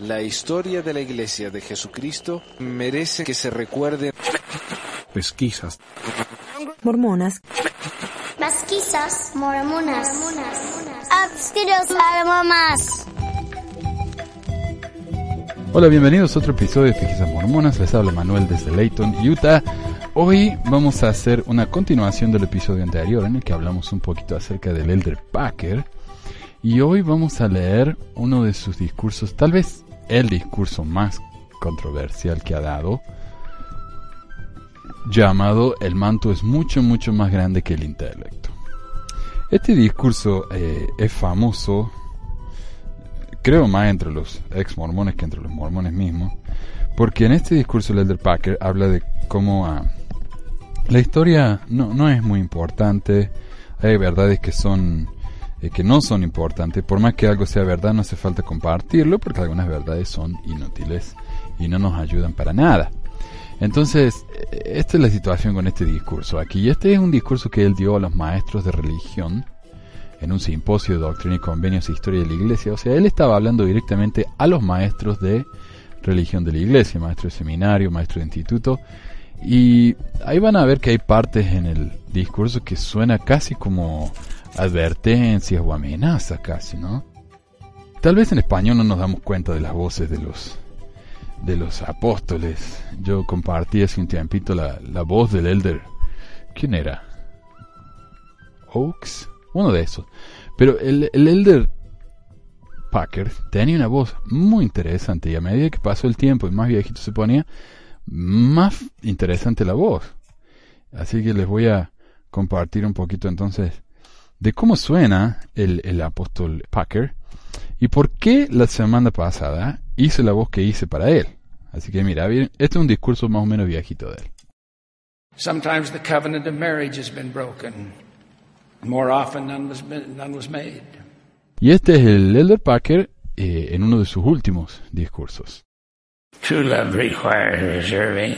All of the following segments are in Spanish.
La historia de la Iglesia de Jesucristo merece que se recuerde. Pesquisas. Mormonas. Pesquisas mormonas. Abstiros almomas. Hola, bienvenidos a otro episodio de Pesquisas Mormonas. Les habla Manuel desde Layton, Utah. Hoy vamos a hacer una continuación del episodio anterior en el que hablamos un poquito acerca del Elder Packer. Y hoy vamos a leer uno de sus discursos, tal vez el discurso más controversial que ha dado, llamado El manto es mucho, mucho más grande que el intelecto. Este discurso eh, es famoso, creo más entre los ex mormones que entre los mormones mismos, porque en este discurso el Elder Packer habla de cómo ah, la historia no, no es muy importante, hay verdades que son eh, que no son importantes. Por más que algo sea verdad, no hace falta compartirlo porque algunas verdades son inútiles y no nos ayudan para nada. Entonces, eh, esta es la situación con este discurso aquí. Este es un discurso que él dio a los maestros de religión en un simposio de doctrina y convenios e historia de la iglesia. O sea, él estaba hablando directamente a los maestros de religión de la iglesia, maestro de seminario, maestro de instituto. Y ahí van a ver que hay partes en el discurso que suena casi como advertencias o amenazas casi, ¿no? Tal vez en español no nos damos cuenta de las voces de los de los apóstoles. Yo compartí hace un tiempito la, la voz del elder. ¿Quién era? Oaks, uno de esos. Pero el, el elder Packer tenía una voz muy interesante y a medida que pasó el tiempo y más viejito se ponía, más interesante la voz. Así que les voy a compartir un poquito entonces de cómo suena el, el apóstol Packer y por qué la semana pasada hice la voz que hice para él. Así que mira, este es un discurso más o menos viejito de él. Sometimes the covenant of marriage has been broken. More often none was, none was made. Y este es el Elder Packer eh, en uno de sus últimos discursos. True love requires reserving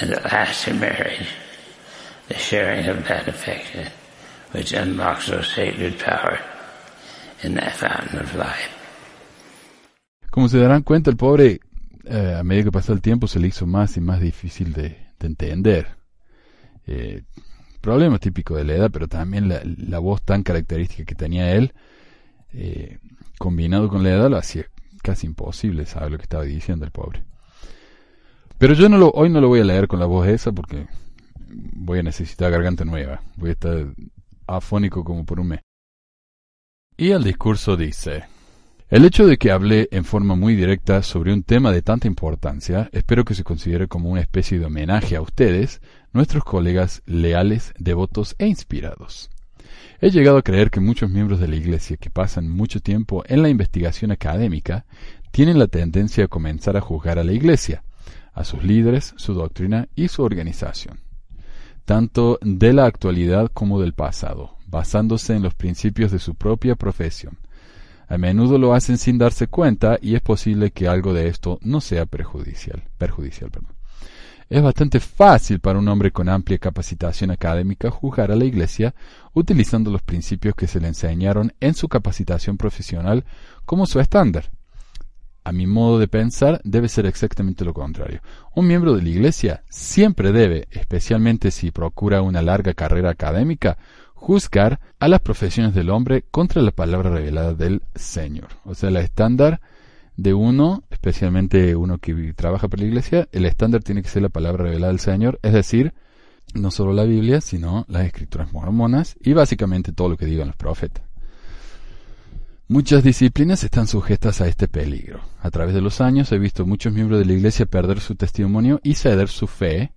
and the lasting marriage, the sharing of that affection which unlocks the sacred power in that fountain of life. Como se darán cuenta, el pobre, eh, a medida que pasó el tiempo, se le hizo más y más difícil de, de entender. Eh, problema típico de la edad, pero también la, la voz tan característica que tenía él, eh, combinado con la edad, lo hacía casi imposible saber lo que estaba diciendo el pobre. Pero yo no lo, hoy no lo voy a leer con la voz esa porque voy a necesitar garganta nueva. Voy a estar afónico como por un mes. Y el discurso dice, el hecho de que hable en forma muy directa sobre un tema de tanta importancia, espero que se considere como una especie de homenaje a ustedes, nuestros colegas leales, devotos e inspirados. He llegado a creer que muchos miembros de la Iglesia que pasan mucho tiempo en la investigación académica tienen la tendencia a comenzar a juzgar a la Iglesia, a sus líderes, su doctrina y su organización, tanto de la actualidad como del pasado, basándose en los principios de su propia profesión. A menudo lo hacen sin darse cuenta y es posible que algo de esto no sea perjudicial. perjudicial perdón. Es bastante fácil para un hombre con amplia capacitación académica juzgar a la Iglesia utilizando los principios que se le enseñaron en su capacitación profesional como su estándar. A mi modo de pensar, debe ser exactamente lo contrario. Un miembro de la Iglesia siempre debe, especialmente si procura una larga carrera académica, juzgar a las profesiones del hombre contra la palabra revelada del Señor. O sea, la estándar de uno, especialmente uno que trabaja para la iglesia, el estándar tiene que ser la palabra revelada del Señor, es decir, no solo la Biblia, sino las escrituras mormonas y básicamente todo lo que digan los profetas. Muchas disciplinas están sujetas a este peligro. A través de los años he visto muchos miembros de la Iglesia perder su testimonio y ceder su fe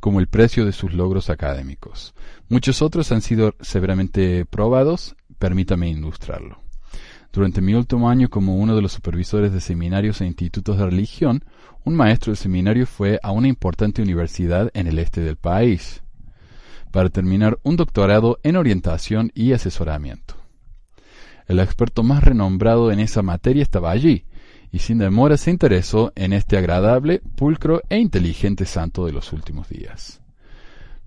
como el precio de sus logros académicos. Muchos otros han sido severamente probados, permítame ilustrarlo. Durante mi último año como uno de los supervisores de seminarios e institutos de religión, un maestro de seminario fue a una importante universidad en el este del país para terminar un doctorado en orientación y asesoramiento. El experto más renombrado en esa materia estaba allí, y sin demora se interesó en este agradable, pulcro e inteligente santo de los últimos días.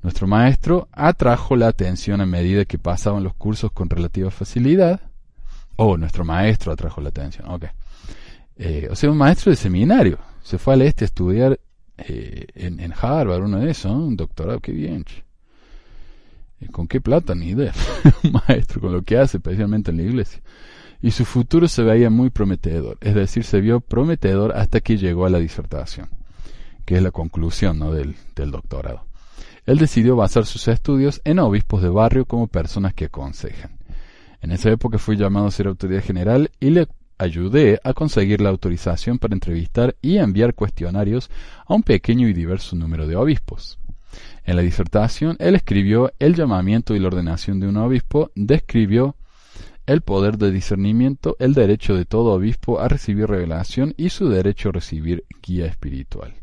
Nuestro maestro atrajo la atención a medida que pasaban los cursos con relativa facilidad, Oh, nuestro maestro atrajo la atención. Ok. Eh, o sea, un maestro de seminario. Se fue al este a estudiar eh, en, Harvard, uno de esos, un doctorado, qué bien. ¿Con qué plata? Ni idea. un maestro, con lo que hace, especialmente en la iglesia. Y su futuro se veía muy prometedor, es decir, se vio prometedor hasta que llegó a la disertación, que es la conclusión ¿no? del, del doctorado. Él decidió basar sus estudios en obispos de barrio como personas que aconsejan. En esa época fui llamado a ser autoridad general y le ayudé a conseguir la autorización para entrevistar y enviar cuestionarios a un pequeño y diverso número de obispos. En la disertación, él escribió el llamamiento y la ordenación de un obispo, describió el poder de discernimiento, el derecho de todo obispo a recibir revelación y su derecho a recibir guía espiritual.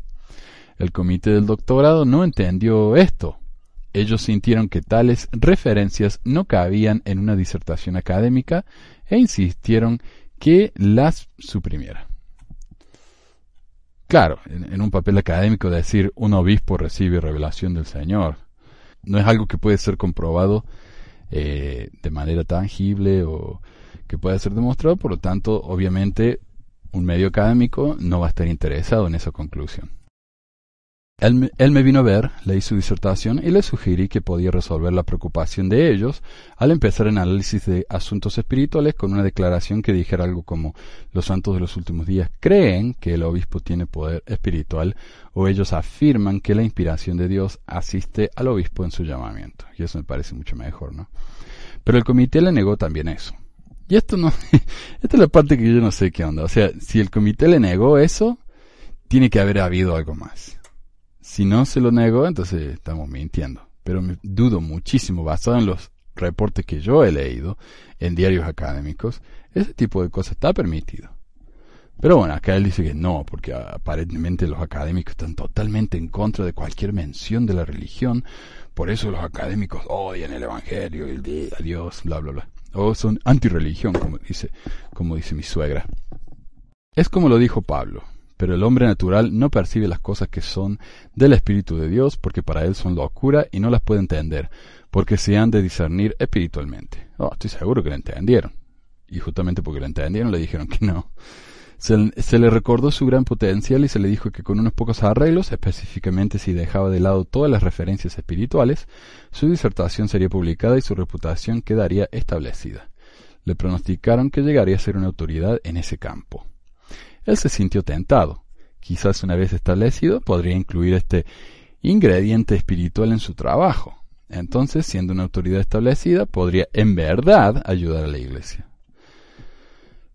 El comité del doctorado no entendió esto. Ellos sintieron que tales referencias no cabían en una disertación académica e insistieron que las suprimiera. Claro, en, un papel académico decir un obispo recibe revelación del Señor no es algo que puede ser comprobado eh, de manera tangible o que pueda ser demostrado, por lo tanto, obviamente, un medio académico no va a estar interesado en esa conclusión. Él, me vino a ver, leí su disertación y le sugerí que podía resolver la preocupación de ellos al empezar el análisis de asuntos espirituales con una declaración que dijera algo como los santos de los últimos días creen que el obispo tiene poder espiritual o ellos afirman que la inspiración de Dios asiste al obispo en su llamamiento. Y eso me parece mucho mejor, ¿no? Pero el comité le negó también eso. Y esto no, esta es la parte que yo no sé qué onda. O sea, si el comité le negó eso, tiene que haber habido algo más. Si no se lo negó, entonces estamos mintiendo. Pero me dudo muchísimo, basado en los reportes que yo he leído en diarios académicos, ese tipo de cosas está permitido. Pero bueno, acá él dice que no, porque aparentemente los académicos están totalmente en contra de cualquier mención de la religión, por eso los académicos odian el Evangelio el Dios, bla, bla, bla. O son antirreligión, como dice, como dice mi suegra. Es como lo dijo Pablo pero el hombre natural no percibe las cosas que son del Espíritu de Dios porque para él son locura y no las puede entender, porque se han de discernir espiritualmente. Oh, estoy seguro que lo entendieron. Y justamente porque lo entendieron le dijeron que no. Se, se, le recordó su gran potencial y se le dijo que con unos pocos arreglos, específicamente si dejaba de lado todas las referencias espirituales, su disertación sería publicada y su reputación quedaría establecida. Le pronosticaron que llegaría a ser una autoridad en ese campo. Él se sintió tentado. Quizás una vez establecido podría incluir este ingrediente espiritual en su trabajo. Entonces, siendo una autoridad establecida, podría en verdad ayudar a la iglesia.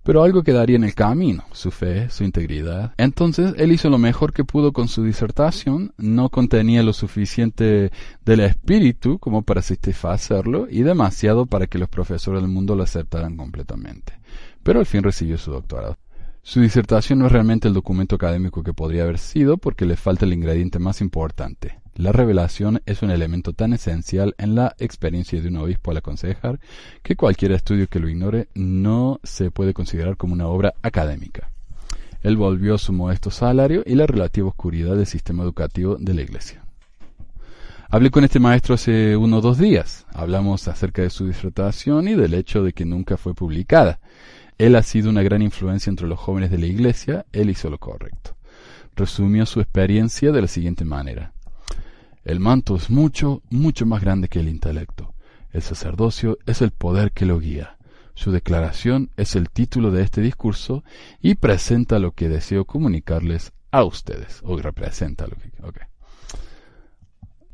Pero algo quedaría en el camino, su fe, su integridad. Entonces, él hizo lo mejor que pudo con su disertación, no contenía lo suficiente del espíritu como para satisfacerlo y demasiado para que los profesores del mundo lo aceptaran completamente. Pero al fin recibió su doctorado. Su disertación no es realmente el documento académico que podría haber sido porque le falta el ingrediente más importante. La revelación es un elemento tan esencial en la experiencia de un obispo al aconsejar que cualquier estudio que lo ignore no se puede considerar como una obra académica. Él volvió su modesto salario y la relativa oscuridad del sistema educativo de la Iglesia. Hablé con este maestro hace uno o dos días. Hablamos acerca de su disertación y del hecho de que nunca fue publicada. Él ha sido una gran influencia entre los jóvenes de la Iglesia, él hizo lo correcto. Resumió su experiencia de la siguiente manera. El manto es mucho, mucho más grande que el intelecto. El sacerdocio es el poder que lo guía. Su declaración es el título de este discurso y presenta lo que deseo comunicarles a ustedes. O representa lo que...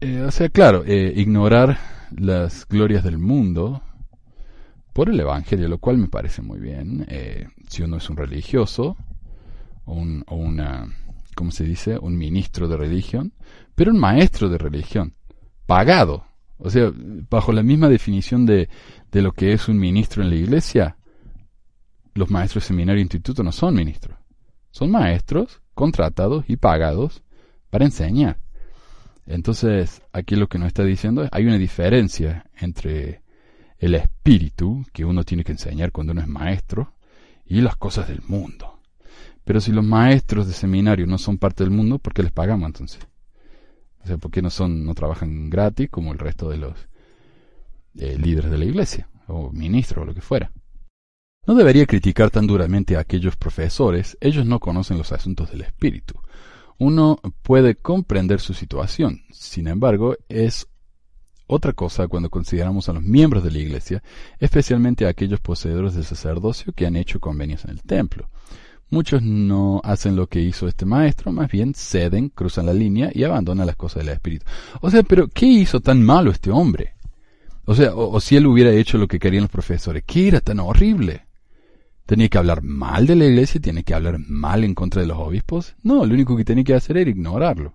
Eh, o sea, claro, eh, ignorar las glorias del mundo por el Evangelio, lo cual me parece muy bien. Eh, si uno es un religioso o, un, una, ¿cómo se dice? Un ministro de religión, pero un maestro de religión, pagado. O sea, bajo la misma definición de, de lo que es un ministro en la iglesia, los maestros de seminario e instituto no son ministros. Son maestros contratados y pagados para enseñar. Entonces, aquí lo que nos está diciendo es hay una diferencia entre el espíritu que uno tiene que enseñar cuando uno es maestro y las cosas del mundo. Pero si los maestros de seminario no son parte del mundo, ¿por qué les pagamos entonces? O sea, ¿por qué no son, no trabajan gratis como el resto de los eh, líderes de la iglesia? O ministros o lo que fuera. No debería criticar tan duramente a aquellos profesores, ellos no conocen los asuntos del espíritu. Uno puede comprender su situación, sin embargo, es otra cosa cuando consideramos a los miembros de la Iglesia, especialmente a aquellos poseedores del sacerdocio que han hecho convenios en el templo. Muchos no hacen lo que hizo este maestro, más bien ceden, cruzan la línea y abandonan las cosas del Espíritu. O sea, pero ¿qué hizo tan malo este hombre? O sea, o, si él hubiera hecho lo que querían los profesores, ¿qué era tan horrible? ¿Tenía que hablar mal de la iglesia? ¿Tiene que hablar mal en contra de los obispos? No, lo único que tenía que hacer era ignorarlo.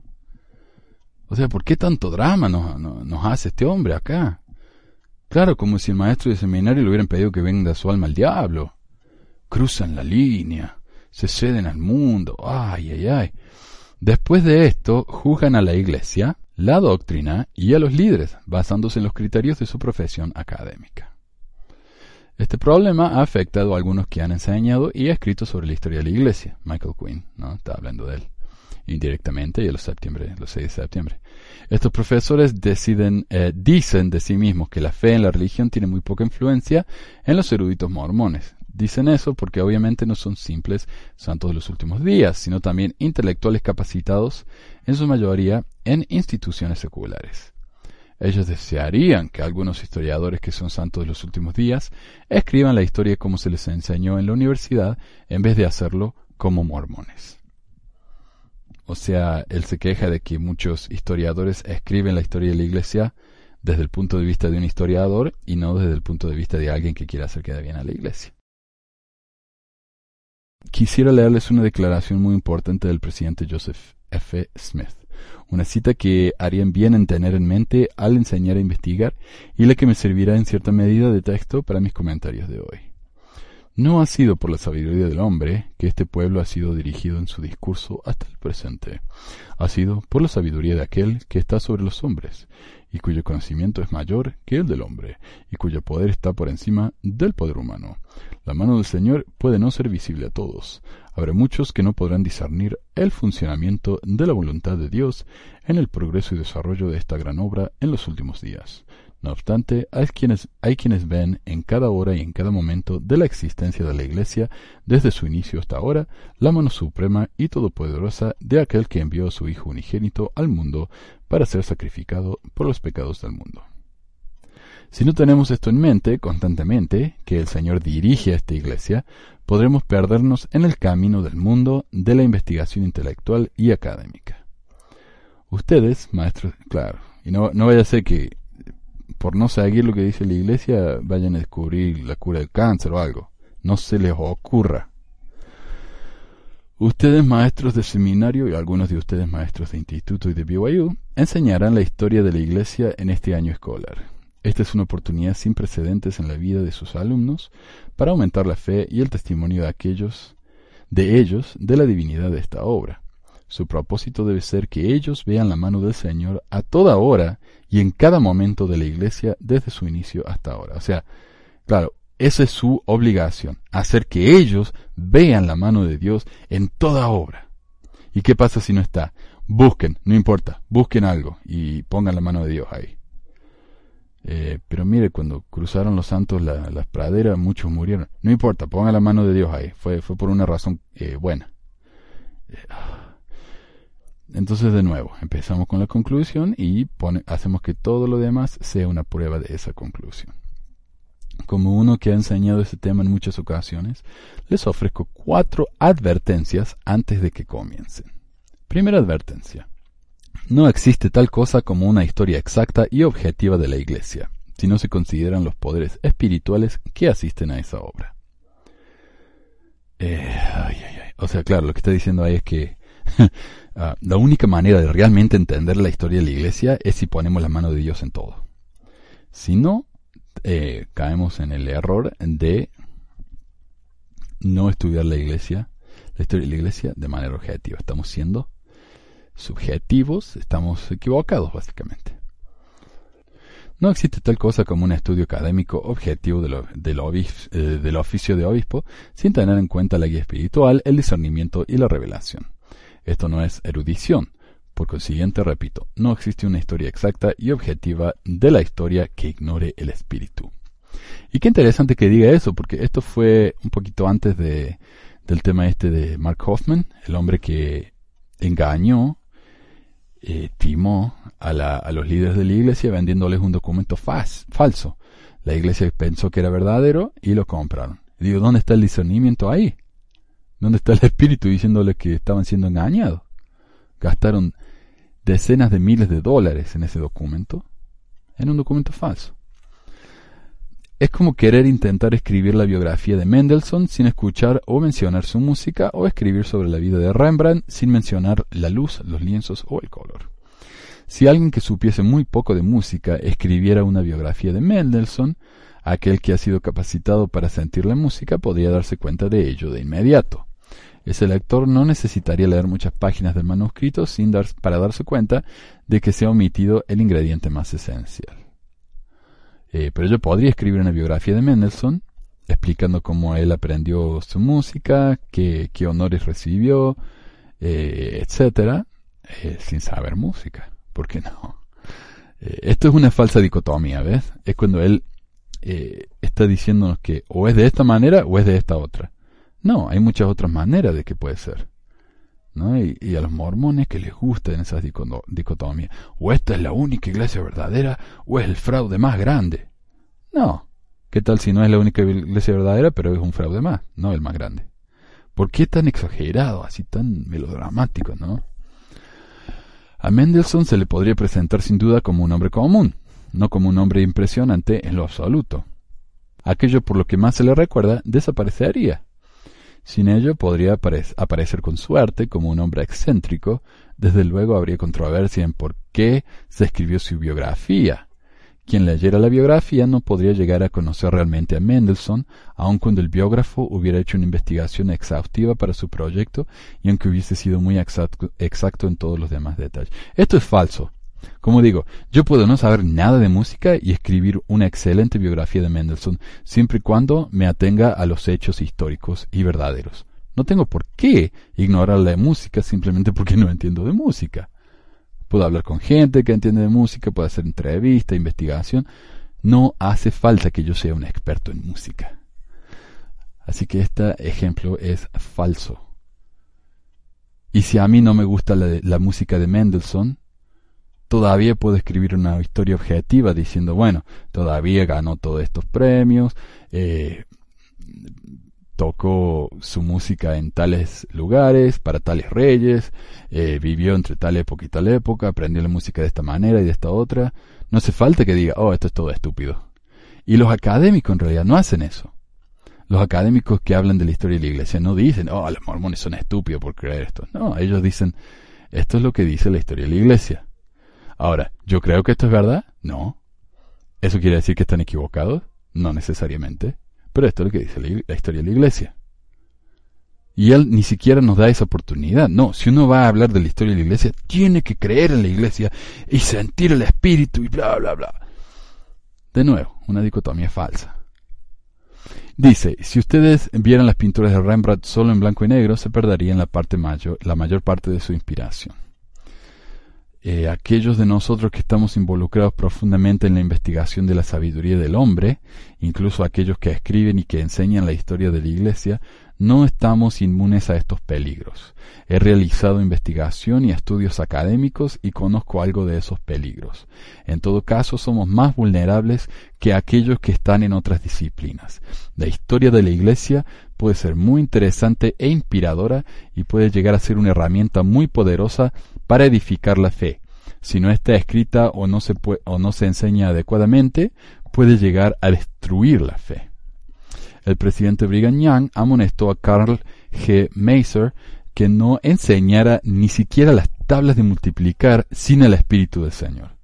O sea, ¿por qué tanto drama nos, hace este hombre acá? Claro, como si el maestro de seminario le hubieran pedido que venda su alma al diablo. Cruzan la línea, se ceden al mundo, ay, ay, ay. Después de esto, juzgan a la iglesia, la doctrina y a los líderes, basándose en los criterios de su profesión académica. Este problema ha afectado a algunos que han enseñado y escrito sobre la historia de la iglesia. Michael Quinn, ¿no? Está hablando de él indirectamente y los, septiembre, los 6 de septiembre. Estos profesores deciden, eh, dicen de sí mismos que la fe en la religión tiene muy poca influencia en los eruditos mormones. Dicen eso porque obviamente no son simples santos de los últimos días, sino también intelectuales capacitados, en su mayoría en instituciones seculares. Ellos desearían que algunos historiadores que son santos de los últimos días escriban la historia como se les enseñó en la universidad en vez de hacerlo como mormones. O sea, él se queja de que muchos historiadores escriben la historia de la iglesia desde el punto de vista de un historiador y no desde el punto de vista de alguien que quiera hacer quedar bien a la iglesia. Quisiera leerles una declaración muy importante del presidente Joseph F. Smith, una cita que harían bien en tener en mente al enseñar a investigar y la que me servirá en cierta medida de texto para mis comentarios de hoy. No ha sido por la sabiduría del hombre que este pueblo ha sido dirigido en su discurso hasta el presente. Ha sido por la sabiduría de aquel que está sobre los hombres, y cuyo conocimiento es mayor que el del hombre, y cuyo poder está por encima del poder humano. La mano del Señor puede no ser visible a todos. Habrá muchos que no podrán discernir el funcionamiento de la voluntad de Dios en el progreso y desarrollo de esta gran obra en los últimos días. No obstante, hay quienes, ven en cada hora y en cada momento de la existencia de la Iglesia, desde su inicio hasta ahora, la mano suprema y todopoderosa de aquel que envió a su Hijo unigénito al mundo para ser sacrificado por los pecados del mundo. Si no tenemos esto en mente constantemente, que el Señor dirige a esta Iglesia, podremos perdernos en el camino del mundo de la investigación intelectual y académica. Ustedes, maestros, claro, y no, no vaya a ser que por no seguir lo que dice la iglesia, vayan a descubrir la cura del cáncer o algo. No se les ocurra. Ustedes maestros de seminario y algunos de ustedes maestros de instituto y de BYU enseñarán la historia de la iglesia en este año escolar. Esta es una oportunidad sin precedentes en la vida de sus alumnos para aumentar la fe y el testimonio de aquellos de ellos de la divinidad de esta obra. Su propósito debe ser que ellos vean la mano del Señor a toda hora y en cada momento de la iglesia desde su inicio hasta ahora. O sea, claro, esa es su obligación, hacer que ellos vean la mano de Dios en toda obra. ¿Y qué pasa si no está? Busquen, no importa, busquen algo y pongan la mano de Dios ahí. Eh, pero mire, cuando cruzaron los santos las praderas, muchos murieron. No importa, pongan la mano de Dios ahí. Fue, fue por una razón eh, buena. Eh, entonces, de nuevo, empezamos con la conclusión y hacemos que todo lo demás sea una prueba de esa conclusión. Como uno que ha enseñado este tema en muchas ocasiones, les ofrezco cuatro advertencias antes de que comiencen. Primera advertencia. No existe tal cosa como una historia exacta y objetiva de la Iglesia, si no se consideran los poderes espirituales que asisten a esa obra. Eh, o sea, claro, lo que está diciendo ahí es que la única manera de realmente entender la historia de la iglesia es si ponemos la mano de Dios en todo. Si no, eh, caemos en el error de no estudiar la iglesia, la historia de la iglesia de manera objetiva. Estamos siendo subjetivos, estamos equivocados básicamente. No existe tal cosa como un estudio académico objetivo eh, del oficio de obispo sin tener en cuenta la guía espiritual, el discernimiento y la revelación. Esto no es erudición. Por consiguiente, repito, no existe una historia exacta y objetiva de la historia que ignore el espíritu. Y qué interesante que diga eso, porque esto fue un poquito antes de, del tema este de Mark Hoffman, el hombre que engañó, eh, timó a, los líderes de la iglesia vendiéndoles un documento falso. La iglesia pensó que era verdadero y lo compraron. digo, ¿dónde está el discernimiento ahí? ¿Dónde está el espíritu diciéndoles que estaban siendo engañados? Gastaron decenas de miles de dólares en ese documento, en un documento falso. Es como querer intentar escribir la biografía de Mendelssohn sin escuchar o mencionar su música o escribir sobre la vida de Rembrandt sin mencionar la luz, los lienzos o el color. Si alguien que supiese muy poco de música escribiera una biografía de Mendelssohn, aquel que ha sido capacitado para sentir la música podría darse cuenta de ello de inmediato. Ese lector no necesitaría leer muchas páginas del manuscrito sin dar, para darse cuenta de que se ha omitido el ingrediente más esencial. Eh, pero yo podría escribir una biografía de Mendelssohn explicando cómo él aprendió su música, qué, honores recibió, eh, etcétera, eh, sin saber música. ¿Por qué no? esto es una falsa dicotomía, ¿ves? Es cuando él está diciéndonos que o es de esta manera o es de esta otra. No, hay muchas otras maneras de que puede ser. ¿no? Y, y, a los mormones que les gustan esas dicotomías. O esta es la única iglesia verdadera, o es el fraude más grande. No. ¿Qué tal si no es la única iglesia verdadera, pero es un fraude más, no el más grande? ¿Por qué tan exagerado, así tan melodramático, no? A Mendelssohn se le podría presentar sin duda como un hombre común, no como un hombre impresionante en lo absoluto. Aquello por lo que más se le recuerda desaparecería sin ello podría aparecer con suerte como un hombre excéntrico, desde luego habría controversia en por qué se escribió su biografía. Quien leyera la biografía no podría llegar a conocer realmente a Mendelssohn, aun cuando el biógrafo hubiera hecho una investigación exhaustiva para su proyecto y aunque hubiese sido muy exacto, exacto en todos los demás detalles. Esto es falso. Como digo, yo puedo no saber nada de música y escribir una excelente biografía de Mendelssohn, siempre y cuando me atenga a los hechos históricos y verdaderos. No tengo por qué ignorar la música simplemente porque no entiendo de música. Puedo hablar con gente que entiende de música, puedo hacer entrevista, investigación. No hace falta que yo sea un experto en música. Así que este ejemplo es falso. Y si a mí no me gusta la, la música de Mendelssohn, todavía puedo escribir una historia objetiva diciendo, bueno, todavía ganó todos estos premios, eh, tocó su música en tales lugares, para tales reyes, eh, vivió entre tal época y tal época, aprendió la música de esta manera y de esta otra. No hace falta que diga, oh, esto es todo estúpido. Y los académicos en realidad no hacen eso. Los académicos que hablan de la historia de la iglesia no dicen, oh, los mormones son estúpidos por creer esto. No, ellos dicen, esto es lo que dice la historia de la iglesia. Ahora, ¿yo creo que esto es verdad? No. ¿Eso quiere decir que están equivocados? No necesariamente. Pero esto es lo que dice la, historia de la iglesia. Y él ni siquiera nos da esa oportunidad. No, si uno va a hablar de la historia de la iglesia, tiene que creer en la iglesia y sentir el espíritu y bla, bla, bla. De nuevo, una dicotomía falsa. Dice, si ustedes vieran las pinturas de Rembrandt solo en blanco y negro, se perderían la, parte mayor, la mayor parte de su inspiración. Eh, aquellos de nosotros que estamos involucrados profundamente en la investigación de la sabiduría del hombre, incluso aquellos que escriben y que enseñan la historia de la Iglesia, no estamos inmunes a estos peligros. He realizado investigación y estudios académicos y conozco algo de esos peligros. En todo caso, somos más vulnerables que aquellos que están en otras disciplinas. La historia de la Iglesia puede ser muy interesante e inspiradora y puede llegar a ser una herramienta muy poderosa para edificar la fe. Si no está escrita o no se, o no se enseña adecuadamente, puede llegar a destruir la fe. El presidente Brigham Young amonestó a Carl G. Maser que no enseñara ni siquiera las tablas de multiplicar sin el Espíritu del Señor.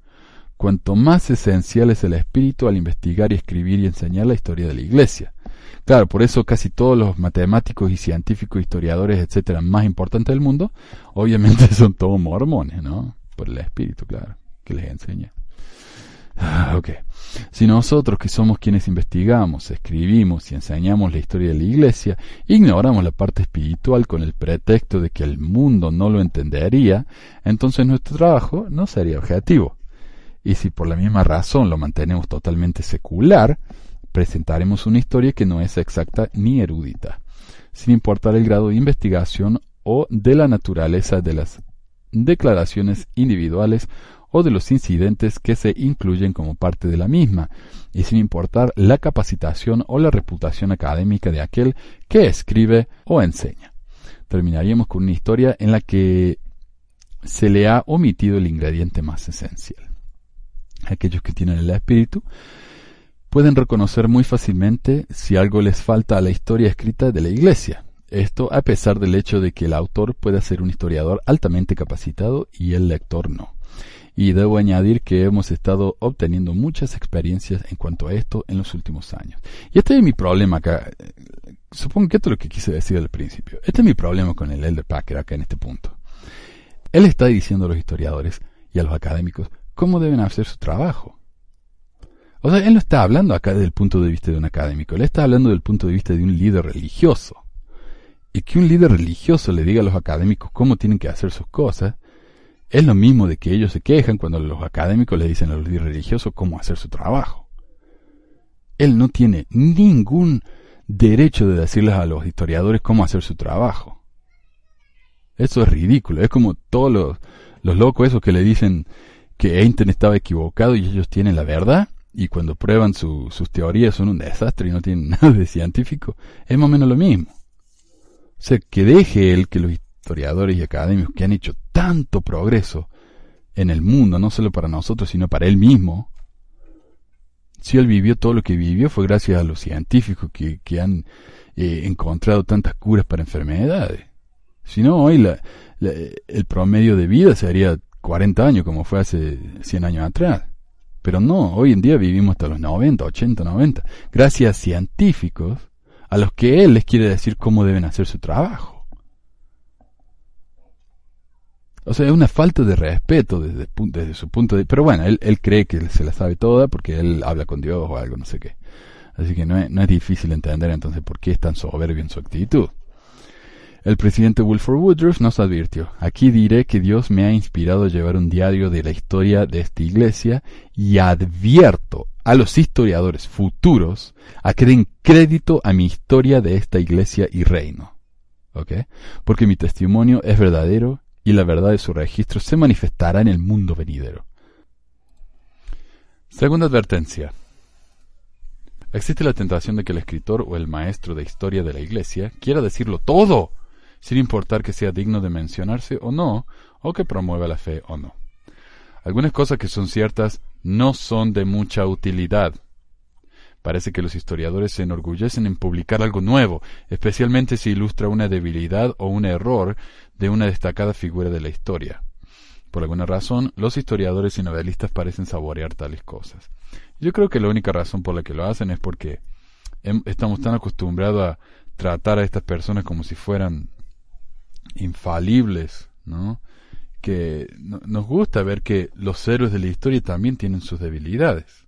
Cuanto más esencial es el Espíritu al investigar y escribir y enseñar la historia de la Iglesia. Claro, por eso casi todos los matemáticos y científicos, historiadores, etcétera, más importantes del mundo, obviamente son todos mormones, ¿no? Por el espíritu, claro, que les enseña. Ah, ok. Si nosotros, que somos quienes investigamos, escribimos y enseñamos la historia de la Iglesia, ignoramos la parte espiritual con el pretexto de que el mundo no lo entendería, entonces nuestro trabajo no sería objetivo. Y si por la misma razón lo mantenemos totalmente secular, presentaremos una historia que no es exacta ni erudita, sin importar el grado de investigación o de la naturaleza de las declaraciones individuales o de los incidentes que se incluyen como parte de la misma, y sin importar la capacitación o la reputación académica de aquel que escribe o enseña. Terminaríamos con una historia en la que se le ha omitido el ingrediente más esencial. Aquellos que tienen el espíritu pueden reconocer muy fácilmente si algo les falta a la historia escrita de la Iglesia. Esto a pesar del hecho de que el autor pueda ser un historiador altamente capacitado y el lector no. Y debo añadir que hemos estado obteniendo muchas experiencias en cuanto a esto en los últimos años. Y este es mi problema acá. Supongo que esto es lo que quise decir al principio. Este es mi problema con el Elder Packer acá en este punto. Él está diciendo a los historiadores y a los académicos cómo deben hacer su trabajo. O sea, él no está hablando acá desde el punto de vista de un académico, él está hablando del punto de vista de un líder religioso. Y que un líder religioso le diga a los académicos cómo tienen que hacer sus cosas, es lo mismo de que ellos se quejan cuando los académicos le dicen a los líderes religiosos cómo hacer su trabajo. Él no tiene ningún derecho de decirles a los historiadores cómo hacer su trabajo. Eso es ridículo. Es como todos los, los locos esos que le dicen que Einstein estaba equivocado y ellos tienen la verdad. Y cuando prueban sus teorías son un desastre y no tienen nada de científico. Es más o menos lo mismo. O sea, que deje él que los historiadores y académicos que han hecho tanto progreso en el mundo, no solo para nosotros, sino para él mismo, si él vivió todo lo que vivió fue gracias a los científicos que, que han eh, encontrado tantas curas para enfermedades. Si no, hoy el promedio de vida sería 40 años como fue hace 100 años atrás. Pero no, hoy en día vivimos hasta los 90, 80, 90, gracias a científicos a los que él les quiere decir cómo deben hacer su trabajo. O sea, es una falta de respeto desde, desde su punto de... Pero bueno, él, él, cree que se la sabe toda porque él habla con Dios o algo, no sé qué. Así que no es, no es difícil entender entonces por qué es tan soberbio en su actitud. El presidente Wilford Woodruff nos advirtió, aquí diré que Dios me ha inspirado a llevar un diario de la historia de esta iglesia y advierto a los historiadores futuros a que den crédito a mi historia de esta iglesia y reino. ¿Ok? Porque mi testimonio es verdadero y la verdad de su registro se manifestará en el mundo venidero. Segunda advertencia. Existe la tentación de que el escritor o el maestro de historia de la iglesia quiera decirlo todo sin importar que sea digno de mencionarse o no, o que promueva la fe o no. Algunas cosas que son ciertas no son de mucha utilidad. Parece que los historiadores se enorgullecen en publicar algo nuevo, especialmente si ilustra una debilidad o un error de una destacada figura de la historia. Por alguna razón, los historiadores y novelistas parecen saborear tales cosas. Yo creo que la única razón por la que lo hacen es porque estamos tan acostumbrados a tratar a estas personas como si fueran infalibles, ¿no? Que nos gusta ver que los héroes de la historia también tienen sus debilidades.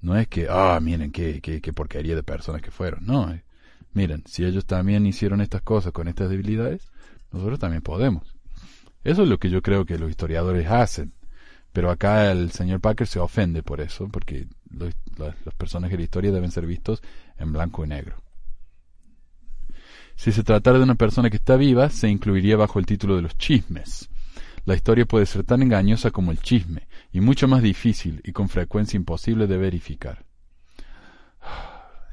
No es que, ah, miren qué, qué, qué porquería de personas que fueron. No, eh, miren, si ellos también hicieron estas cosas con estas debilidades, nosotros también podemos. Eso es lo que yo creo que los historiadores hacen. Pero acá el señor Packer se ofende por eso, porque los, los personajes de la historia deben ser vistos en blanco y negro. Si se tratara de una persona que está viva, se incluiría bajo el título de los chismes. La historia puede ser tan engañosa como el chisme, y mucho más difícil y con frecuencia imposible de verificar.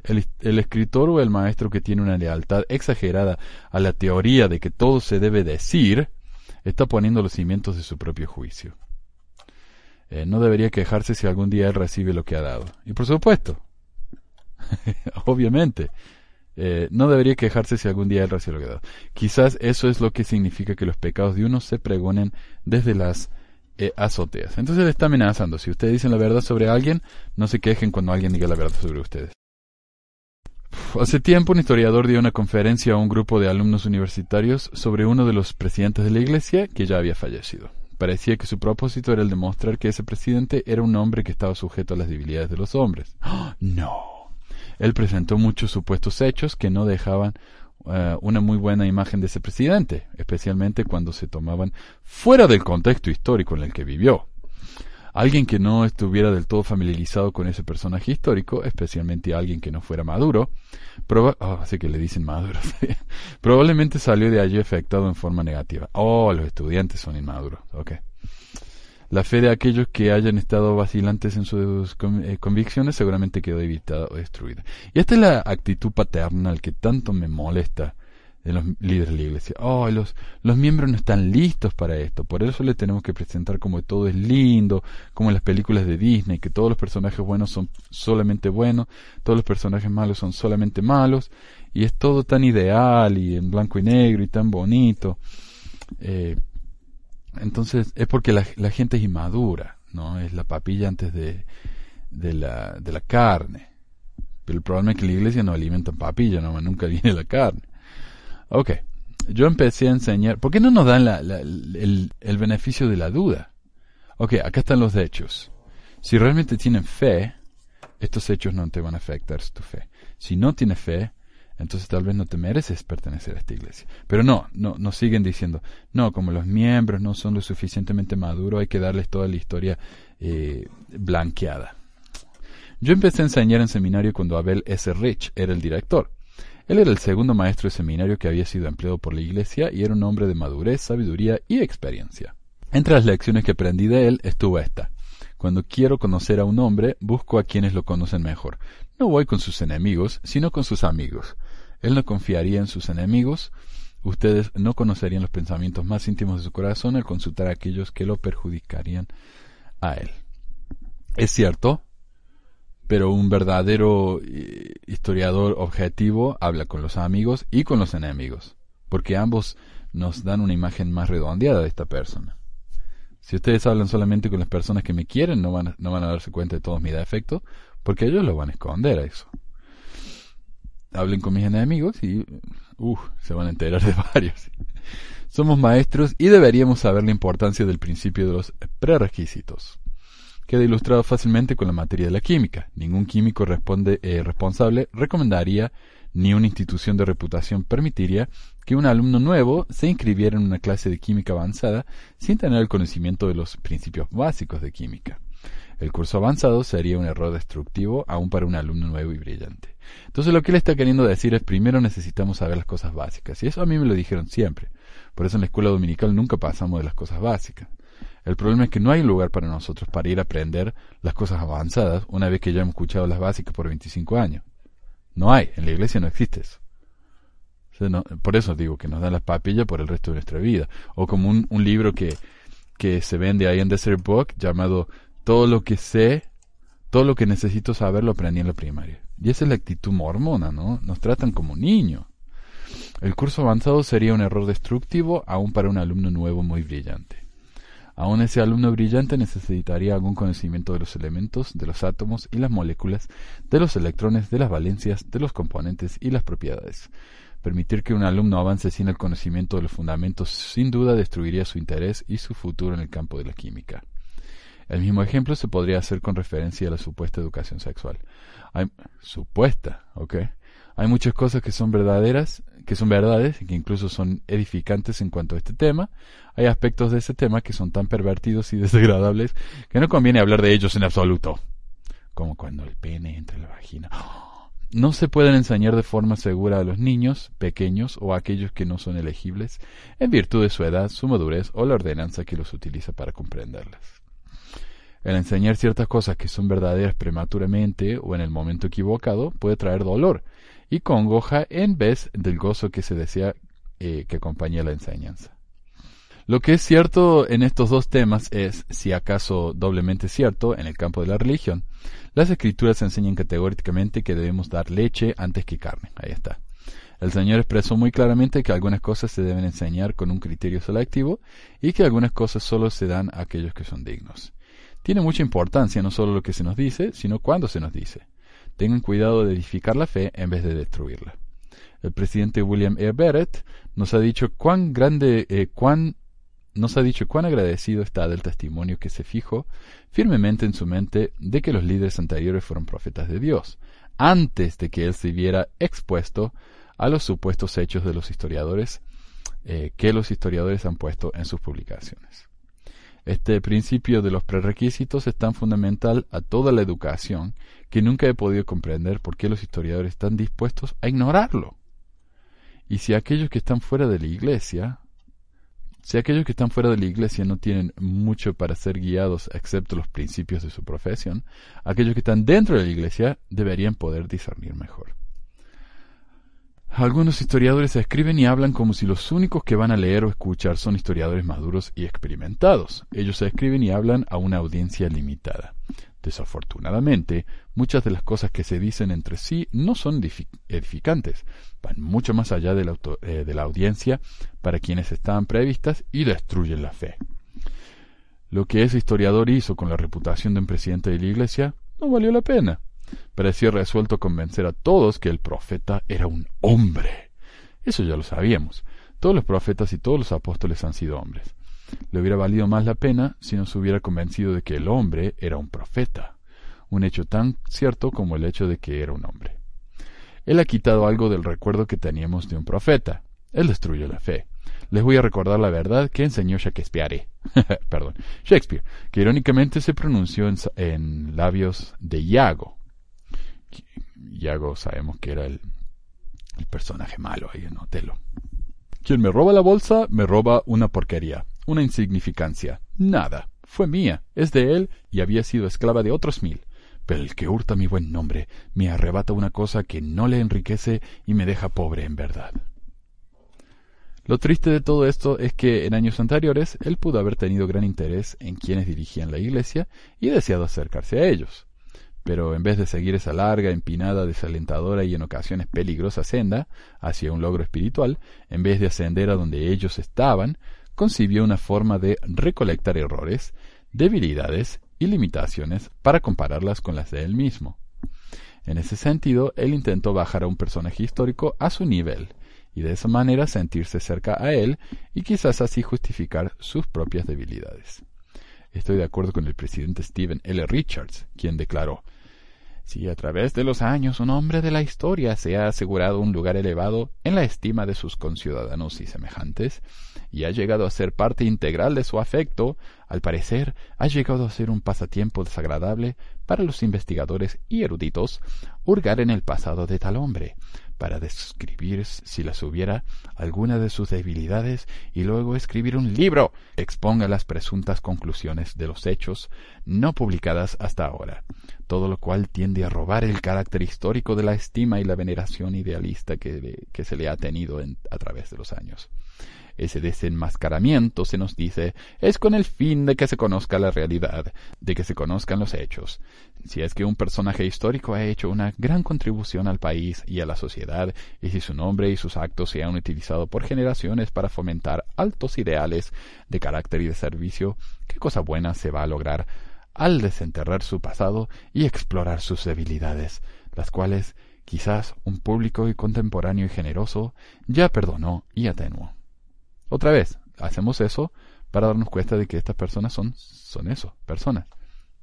El, escritor o el maestro que tiene una lealtad exagerada a la teoría de que todo se debe decir, está poniendo los cimientos de su propio juicio. Eh, no debería quejarse si algún día él recibe lo que ha dado. Y por supuesto, obviamente, eh, no debería quejarse si algún día él recibe lo que. Quizás eso es lo que significa que los pecados de uno se pregonen desde las eh, azoteas. Entonces él está amenazando. Si ustedes dicen la verdad sobre alguien, no se quejen cuando alguien diga la verdad sobre ustedes. Hace tiempo un historiador dio una conferencia a un grupo de alumnos universitarios sobre uno de los presidentes de la iglesia que ya había fallecido. Parecía que su propósito era el demostrar que ese presidente era un hombre que estaba sujeto a las debilidades de los hombres. ¡Oh, no. Él presentó muchos supuestos hechos que no dejaban uh, una muy buena imagen de ese presidente, especialmente cuando se tomaban fuera del contexto histórico en el que vivió. Alguien que no estuviera del todo familiarizado con ese personaje histórico, especialmente alguien que no fuera maduro, oh, así que le dicen maduro, probablemente salió de allí afectado en forma negativa. Oh, los estudiantes son inmaduros, ok. La fe de aquellos que hayan estado vacilantes en sus eh, convicciones seguramente quedó evitada o destruida. Y esta es la actitud paternal que tanto me molesta de los líderes de la iglesia. Oh, los, los miembros no están listos para esto. Por eso le tenemos que presentar como todo es lindo, como en las películas de Disney, que todos los personajes buenos son solamente buenos, todos los personajes malos son solamente malos, y es todo tan ideal y en blanco y negro y tan bonito. Eh, entonces es porque la, gente es inmadura, ¿no? Es la papilla antes de, de, la, de la carne. Pero el problema es que la iglesia no alimenta papilla, no, nunca viene la carne. Ok, yo empecé a enseñar, ¿por qué no nos dan la, el, el beneficio de la duda? Ok, acá están los hechos. Si realmente tienen fe, estos hechos no te van a afectar tu fe. Si no tienes fe, entonces tal vez no te mereces pertenecer a esta iglesia. Pero no, no, nos siguen diciendo, no, como los miembros no son lo suficientemente maduros, hay que darles toda la historia eh, blanqueada. Yo empecé a enseñar en seminario cuando Abel S. Rich era el director. Él era el segundo maestro de seminario que había sido empleado por la iglesia y era un hombre de madurez, sabiduría y experiencia. Entre las lecciones que aprendí de él estuvo esta. Cuando quiero conocer a un hombre, busco a quienes lo conocen mejor. No voy con sus enemigos, sino con sus amigos. Él no confiaría en sus enemigos. Ustedes no conocerían los pensamientos más íntimos de su corazón al consultar a aquellos que lo perjudicarían a él. Es cierto, pero un verdadero eh, historiador objetivo habla con los amigos y con los enemigos, porque ambos nos dan una imagen más redondeada de esta persona. Si ustedes hablan solamente con las personas que me quieren, no van no van a darse cuenta de todos mis defectos, porque ellos lo van a esconder a eso. Hablen con mis enemigos y uh, se van a enterar de varios. Somos maestros y deberíamos saber la importancia del principio de los prerequisitos. Queda ilustrado fácilmente con la materia de la química. Ningún químico eh, responsable recomendaría ni una institución de reputación permitiría que un alumno nuevo se inscribiera en una clase de química avanzada sin tener el conocimiento de los principios básicos de química. El curso avanzado sería un error destructivo aún para un alumno nuevo y brillante. Entonces lo que él está queriendo decir es primero necesitamos saber las cosas básicas. Y eso a mí me lo dijeron siempre. Por eso en la escuela dominical nunca pasamos de las cosas básicas. El problema es que no hay lugar para nosotros para ir a aprender las cosas avanzadas una vez que ya hemos escuchado las básicas por 25 años. No hay, en la iglesia no existe eso. por eso digo que nos dan las papillas por el resto de nuestra vida. O como un, un libro que, que se vende ahí en Desert Book llamado Todo lo que sé, todo lo que necesito saber lo aprendí en la primaria. Y esa es la actitud mormona, ¿no? Nos tratan como niños. El curso avanzado sería un error destructivo aún para un alumno nuevo muy brillante. Aún ese alumno brillante necesitaría algún conocimiento de los elementos, de los átomos y las moléculas, de los electrones, de las valencias, de los componentes y las propiedades. Permitir que un alumno avance sin el conocimiento de los fundamentos sin duda destruiría su interés y su futuro en el campo de la química. El mismo ejemplo se podría hacer con referencia a la supuesta educación sexual. Hay, supuesta, ¿ok? Hay muchas cosas que son verdaderas, que son verdades y que incluso son edificantes en cuanto a este tema. Hay aspectos de ese tema que son tan pervertidos y desagradables que no conviene hablar de ellos en absoluto. Como cuando el pene entra en la vagina. No se pueden enseñar de forma segura a los niños pequeños o a aquellos que no son elegibles en virtud de su edad, su madurez o la ordenanza que los utiliza para comprenderlas. El enseñar ciertas cosas que son verdaderas prematuramente o en el momento equivocado puede traer dolor y congoja en vez del gozo que se desea eh, que acompañe la enseñanza. Lo que es cierto en estos dos temas es, si acaso doblemente cierto, en el campo de la religión. Las escrituras enseñan categóricamente que debemos dar leche antes que carne. Ahí está. El Señor expresó muy claramente que algunas cosas se deben enseñar con un criterio selectivo y que algunas cosas solo se dan a aquellos que son dignos. Tiene mucha importancia no solo lo que se nos dice, sino cuándo se nos dice. Tengan cuidado de edificar la fe en vez de destruirla. El presidente William E. Barrett nos ha dicho cuán grande, eh, cuán nos ha dicho cuán agradecido está del testimonio que se fijó firmemente en su mente de que los líderes anteriores fueron profetas de Dios, antes de que él se viera expuesto a los supuestos hechos de los historiadores eh, que los historiadores han puesto en sus publicaciones. Este principio de los prerequisitos es tan fundamental a toda la educación que nunca he podido comprender por qué los historiadores están dispuestos a ignorarlo. Y si aquellos que están fuera de la iglesia, si aquellos que están fuera de la iglesia no tienen mucho para ser guiados excepto los principios de su profesión, aquellos que están dentro de la iglesia deberían poder discernir mejor. Algunos historiadores escriben y hablan como si los únicos que van a leer o escuchar son historiadores maduros y experimentados. Ellos escriben y hablan a una audiencia limitada. Desafortunadamente, muchas de las cosas que se dicen entre sí no son edificantes, van mucho más allá de la, eh, de la audiencia para quienes estaban previstas y destruyen la fe. Lo que ese historiador hizo con la reputación de un presidente de la Iglesia no valió la pena. Parecía resuelto convencer a todos que el profeta era un hombre. Eso ya lo sabíamos. Todos los profetas y todos los apóstoles han sido hombres. Le hubiera valido más la pena si nos hubiera convencido de que el hombre era un profeta, un hecho tan cierto como el hecho de que era un hombre. Él ha quitado algo del recuerdo que teníamos de un profeta. Él destruyó la fe. Les voy a recordar la verdad que enseñó Shakespeare, perdón, Shakespeare, que irónicamente se pronunció en, en labios de Iago. Iago sabemos que era el, el personaje malo ahí en Otelo. Quien me roba la bolsa, me roba una porquería una insignificancia. Nada. Fue mía, es de él y había sido esclava de otros mil. Pero el que hurta mi buen nombre me arrebata una cosa que no le enriquece y me deja pobre en verdad. Lo triste de todo esto es que en años anteriores él pudo haber tenido gran interés en quienes dirigían la iglesia y deseado acercarse a ellos. Pero en vez de seguir esa larga, empinada, desalentadora y en ocasiones peligrosa senda hacia un logro espiritual, en vez de ascender a donde ellos estaban, concibió una forma de recolectar errores, debilidades y limitaciones para compararlas con las de él mismo. En ese sentido, él intentó bajar a un personaje histórico a su nivel, y de esa manera sentirse cerca a él y quizás así justificar sus propias debilidades. Estoy de acuerdo con el presidente Stephen L. Richards, quien declaró si a través de los años un hombre de la historia se ha asegurado un lugar elevado en la estima de sus conciudadanos y semejantes, y ha llegado a ser parte integral de su afecto, al parecer ha llegado a ser un pasatiempo desagradable para los investigadores y eruditos hurgar en el pasado de tal hombre, para describir, si las hubiera, alguna de sus debilidades y luego escribir un libro exponga las presuntas conclusiones de los hechos no publicadas hasta ahora, todo lo cual tiende a robar el carácter histórico de la estima y la veneración idealista que se le ha tenido a través de los años. Ese desenmascaramiento, se nos dice, es con el fin de que se conozca la realidad, de que se conozcan los hechos. Si es que un personaje histórico ha hecho una gran contribución al país y a la sociedad, y si su nombre y sus actos se han utilizado por generaciones para fomentar altos ideales de carácter y de servicio, ¿qué cosa buena se va a lograr al desenterrar su pasado y explorar sus debilidades, las cuales quizás un público y contemporáneo y generoso ya perdonó y atenuó. Otra vez, hacemos eso para darnos cuenta de que estas personas son, son eso, personas.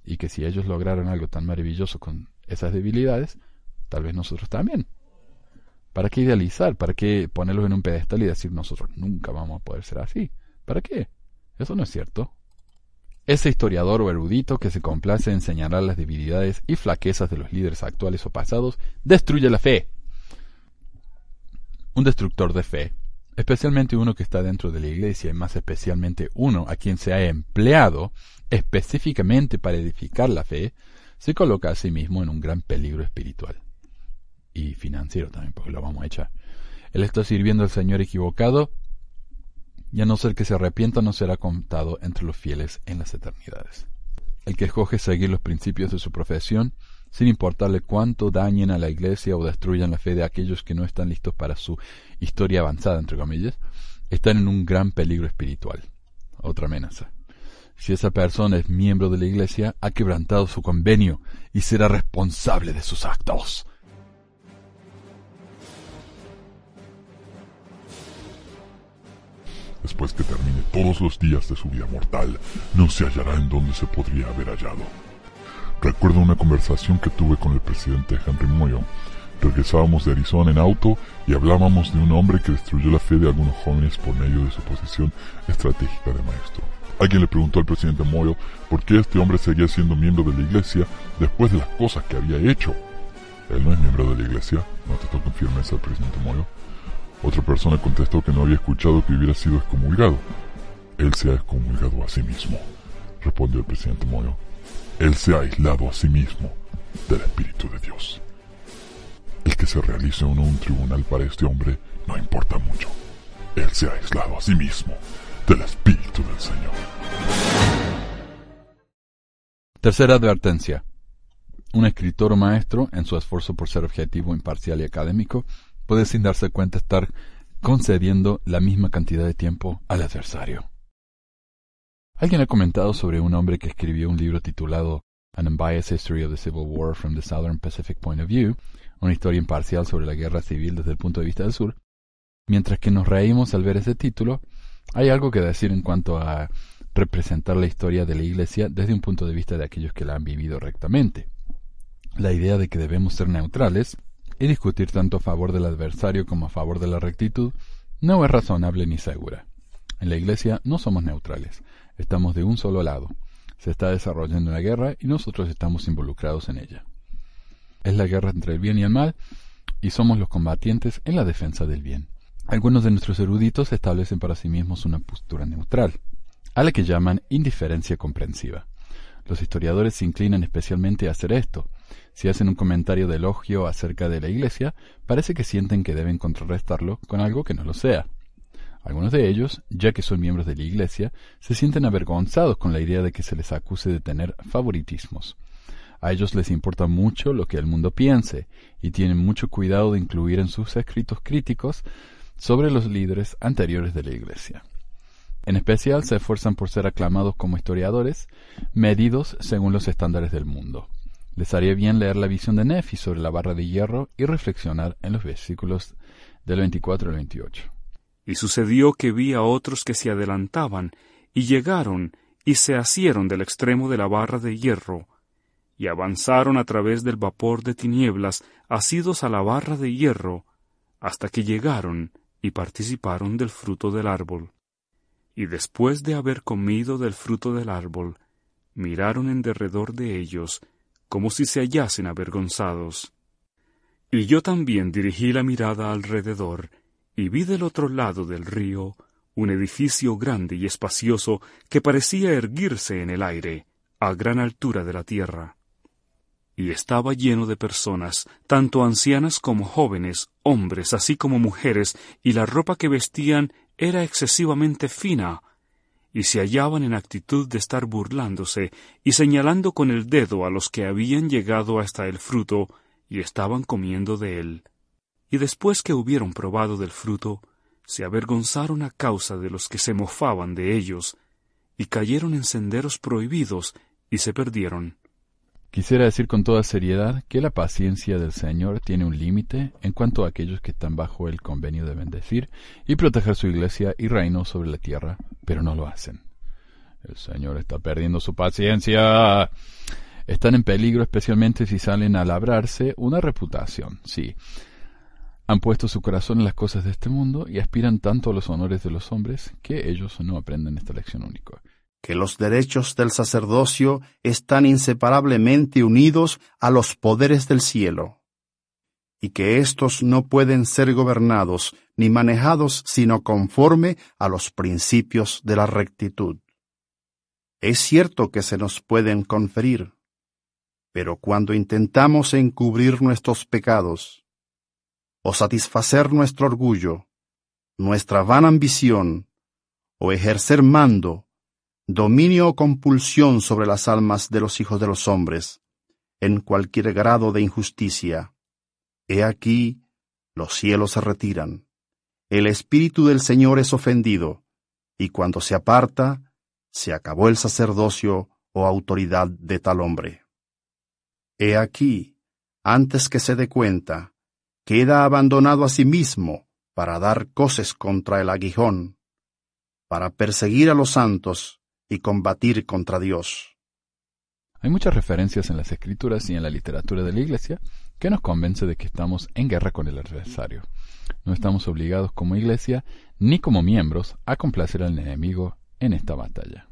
Y que si ellos lograron algo tan maravilloso con esas debilidades, tal vez nosotros también. ¿Para qué idealizar? ¿Para qué ponerlos en un pedestal y decir nosotros nunca vamos a poder ser así? ¿Para qué? Eso no es cierto. Ese historiador o erudito que se complace en señalar las debilidades y flaquezas de los líderes actuales o pasados destruye la fe. Un destructor de fe especialmente uno que está dentro de la iglesia y más especialmente uno a quien se ha empleado específicamente para edificar la fe, se coloca a sí mismo en un gran peligro espiritual y financiero también, porque lo vamos a echar. Él está sirviendo al Señor equivocado y a no ser que se arrepienta no será contado entre los fieles en las eternidades. El que escoge seguir los principios de su profesión sin importarle cuánto dañen a la iglesia o destruyan la fe de aquellos que no están listos para su historia avanzada, entre comillas, están en un gran peligro espiritual. Otra amenaza. Si esa persona es miembro de la iglesia, ha quebrantado su convenio y será responsable de sus actos. Después que termine todos los días de su vida mortal, no se hallará en donde se podría haber hallado. Recuerdo una conversación que tuve con el presidente Henry Moyo. Regresábamos de Arizona en auto y hablábamos de un hombre que destruyó la fe de algunos jóvenes por medio de su posición estratégica de maestro. Alguien le preguntó al presidente Moyo por qué este hombre seguía siendo miembro de la iglesia después de las cosas que había hecho. Él no es miembro de la iglesia, contestó con firmeza el presidente Moyo. Otra persona contestó que no había escuchado que hubiera sido excomulgado. Él se ha excomulgado a sí mismo, respondió el presidente Moyo. Él se ha aislado a sí mismo del Espíritu de Dios. El que se realice o no un tribunal para este hombre no importa mucho. Él se ha aislado a sí mismo del Espíritu del Señor. Tercera advertencia. Un escritor o maestro, en su esfuerzo por ser objetivo, imparcial y académico, puede sin darse cuenta estar concediendo la misma cantidad de tiempo al adversario. Alguien ha comentado sobre un hombre que escribió un libro titulado An Unbiased History of the Civil War from the Southern Pacific Point of View, una historia imparcial sobre la guerra civil desde el punto de vista del sur. Mientras que nos reímos al ver ese título, hay algo que decir en cuanto a representar la historia de la Iglesia desde un punto de vista de aquellos que la han vivido rectamente. La idea de que debemos ser neutrales y discutir tanto a favor del adversario como a favor de la rectitud no es razonable ni segura. En la Iglesia no somos neutrales, estamos de un solo lado. Se está desarrollando una guerra y nosotros estamos involucrados en ella. Es la guerra entre el bien y el mal y somos los combatientes en la defensa del bien. Algunos de nuestros eruditos establecen para sí mismos una postura neutral, a la que llaman indiferencia comprensiva. Los historiadores se inclinan especialmente a hacer esto. Si hacen un comentario de elogio acerca de la Iglesia, parece que sienten que deben contrarrestarlo con algo que no lo sea. Algunos de ellos, ya que son miembros de la Iglesia, se sienten avergonzados con la idea de que se les acuse de tener favoritismos. A ellos les importa mucho lo que el mundo piense, y tienen mucho cuidado de incluir en sus escritos críticos sobre los líderes anteriores de la Iglesia. En especial se esfuerzan por ser aclamados como historiadores, medidos según los estándares del mundo. Les haría bien leer la visión de Nefi sobre la barra de hierro y reflexionar en los versículos del 24 al 28. Y sucedió que vi a otros que se adelantaban, y llegaron, y se asieron del extremo de la barra de hierro, y avanzaron a través del vapor de tinieblas, asidos a la barra de hierro, hasta que llegaron y participaron del fruto del árbol. Y después de haber comido del fruto del árbol, miraron en derredor de ellos, como si se hallasen avergonzados. Y yo también dirigí la mirada alrededor, y vi del otro lado del río un edificio grande y espacioso que parecía erguirse en el aire, a gran altura de la tierra y estaba lleno de personas, tanto ancianas como jóvenes, hombres así como mujeres, y la ropa que vestían era excesivamente fina, y se hallaban en actitud de estar burlándose y señalando con el dedo a los que habían llegado hasta el fruto y estaban comiendo de él. Y después que hubieron probado del fruto, se avergonzaron a causa de los que se mofaban de ellos, y cayeron en senderos prohibidos y se perdieron. Quisiera decir con toda seriedad que la paciencia del Señor tiene un límite en cuanto a aquellos que están bajo el convenio de bendecir y proteger su iglesia y reino sobre la tierra, pero no lo hacen. El Señor está perdiendo su paciencia. Están en peligro especialmente si salen a labrarse una reputación, sí. Han puesto su corazón en las cosas de este mundo y aspiran tanto a los honores de los hombres que ellos no aprenden esta lección única que los derechos del sacerdocio están inseparablemente unidos a los poderes del cielo, y que éstos no pueden ser gobernados ni manejados sino conforme a los principios de la rectitud. Es cierto que se nos pueden conferir, pero cuando intentamos encubrir nuestros pecados, o satisfacer nuestro orgullo, nuestra vana ambición, o ejercer mando dominio o compulsión sobre las almas de los hijos de los hombres, en cualquier grado de injusticia. He aquí, los cielos se retiran, el Espíritu del Señor es ofendido, y cuando se aparta, se acabó el sacerdocio o autoridad de tal hombre. He aquí, antes que se dé cuenta, queda abandonado a sí mismo para dar coces contra el aguijón, para perseguir a los santos y combatir contra Dios. Hay muchas referencias en las escrituras y en la literatura de la Iglesia que nos convence de que estamos en guerra con el adversario. No estamos obligados como Iglesia ni como miembros a complacer al enemigo en esta batalla.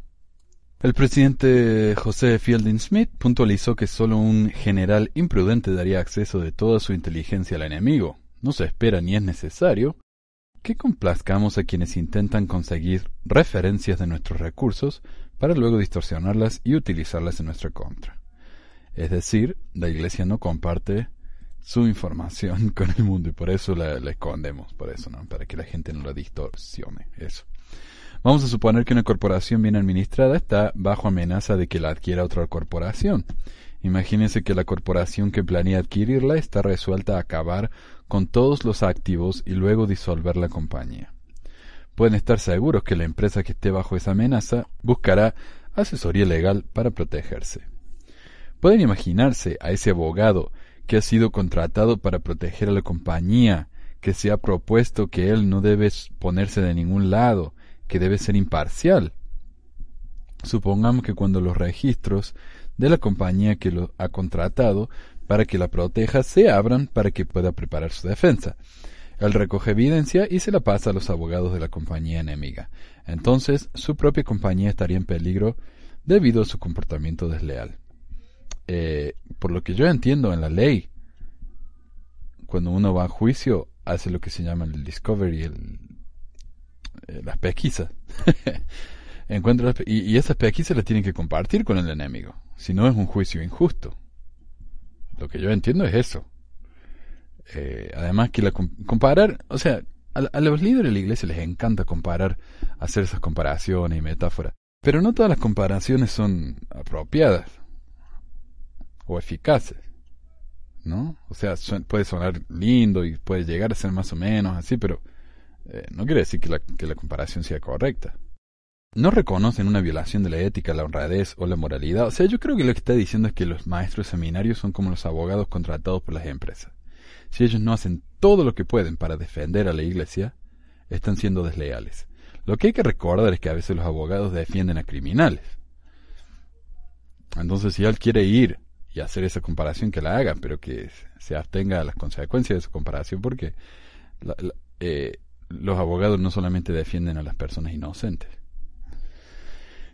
El presidente José Fielding Smith puntualizó que solo un general imprudente daría acceso de toda su inteligencia al enemigo. No se espera ni es necesario que complazcamos a quienes intentan conseguir referencias de nuestros recursos para luego distorsionarlas y utilizarlas en nuestra contra. Es decir, la Iglesia no comparte su información con el mundo y por eso la, escondemos, por eso, ¿no? Para que la gente no la distorsione, eso. Vamos a suponer que una corporación bien administrada está bajo amenaza de que la adquiera otra corporación. Imagínense que la corporación que planea adquirirla está resuelta a acabar con todos los activos y luego disolver la compañía. Pueden estar seguros que la empresa que esté bajo esa amenaza buscará asesoría legal para protegerse. Pueden imaginarse a ese abogado que ha sido contratado para proteger a la compañía, que se ha propuesto que él no debe ponerse de ningún lado, que debe ser imparcial. Supongamos que cuando los registros de la compañía que lo ha contratado para que la proteja se abran para que pueda preparar su defensa. Él recoge evidencia y se la pasa a los abogados de la compañía enemiga. Entonces, su propia compañía estaría en peligro debido a su comportamiento desleal. Eh, por lo que yo entiendo en la ley, cuando uno va a juicio, hace lo que se llama el discovery, el, las pesquisas. Encuentra y, esas pesquisas las tienen que compartir con el enemigo. Si no es un juicio injusto. Lo que yo entiendo es eso. Eh, además que la comparar, o sea, a, los líderes de la iglesia les encanta comparar, hacer esas comparaciones y metáforas. Pero no todas las comparaciones son apropiadas o eficaces. ¿No? O sea, puede sonar lindo y puede llegar a ser más o menos así, pero eh, no quiere decir que la, la comparación sea correcta. No reconocen una violación de la ética, la honradez o la moralidad. O sea, yo creo que lo que está diciendo es que los maestros seminarios son como los abogados contratados por las empresas. Si ellos no hacen todo lo que pueden para defender a la iglesia, están siendo desleales. Lo que hay que recordar es que a veces los abogados defienden a criminales. Entonces, si él quiere ir y hacer esa comparación, que la haga, pero que se abstenga a las consecuencias de esa comparación, porque eh, los abogados no solamente defienden a las personas inocentes.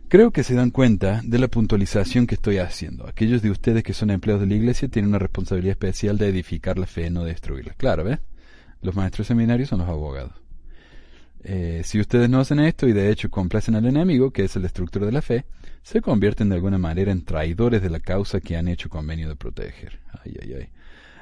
Creo que se dan cuenta de la puntualización que estoy haciendo. Aquellos de ustedes que son empleados de la iglesia tienen una responsabilidad especial de edificar la fe, no destruirla. Claro, ¿ves? Los maestros seminarios son los abogados. Eh, si ustedes no hacen esto y de hecho complacen al enemigo, que es el destructor de la fe, se convierten de alguna manera en traidores de la causa que han hecho convenio de proteger. Ay, ay, ay.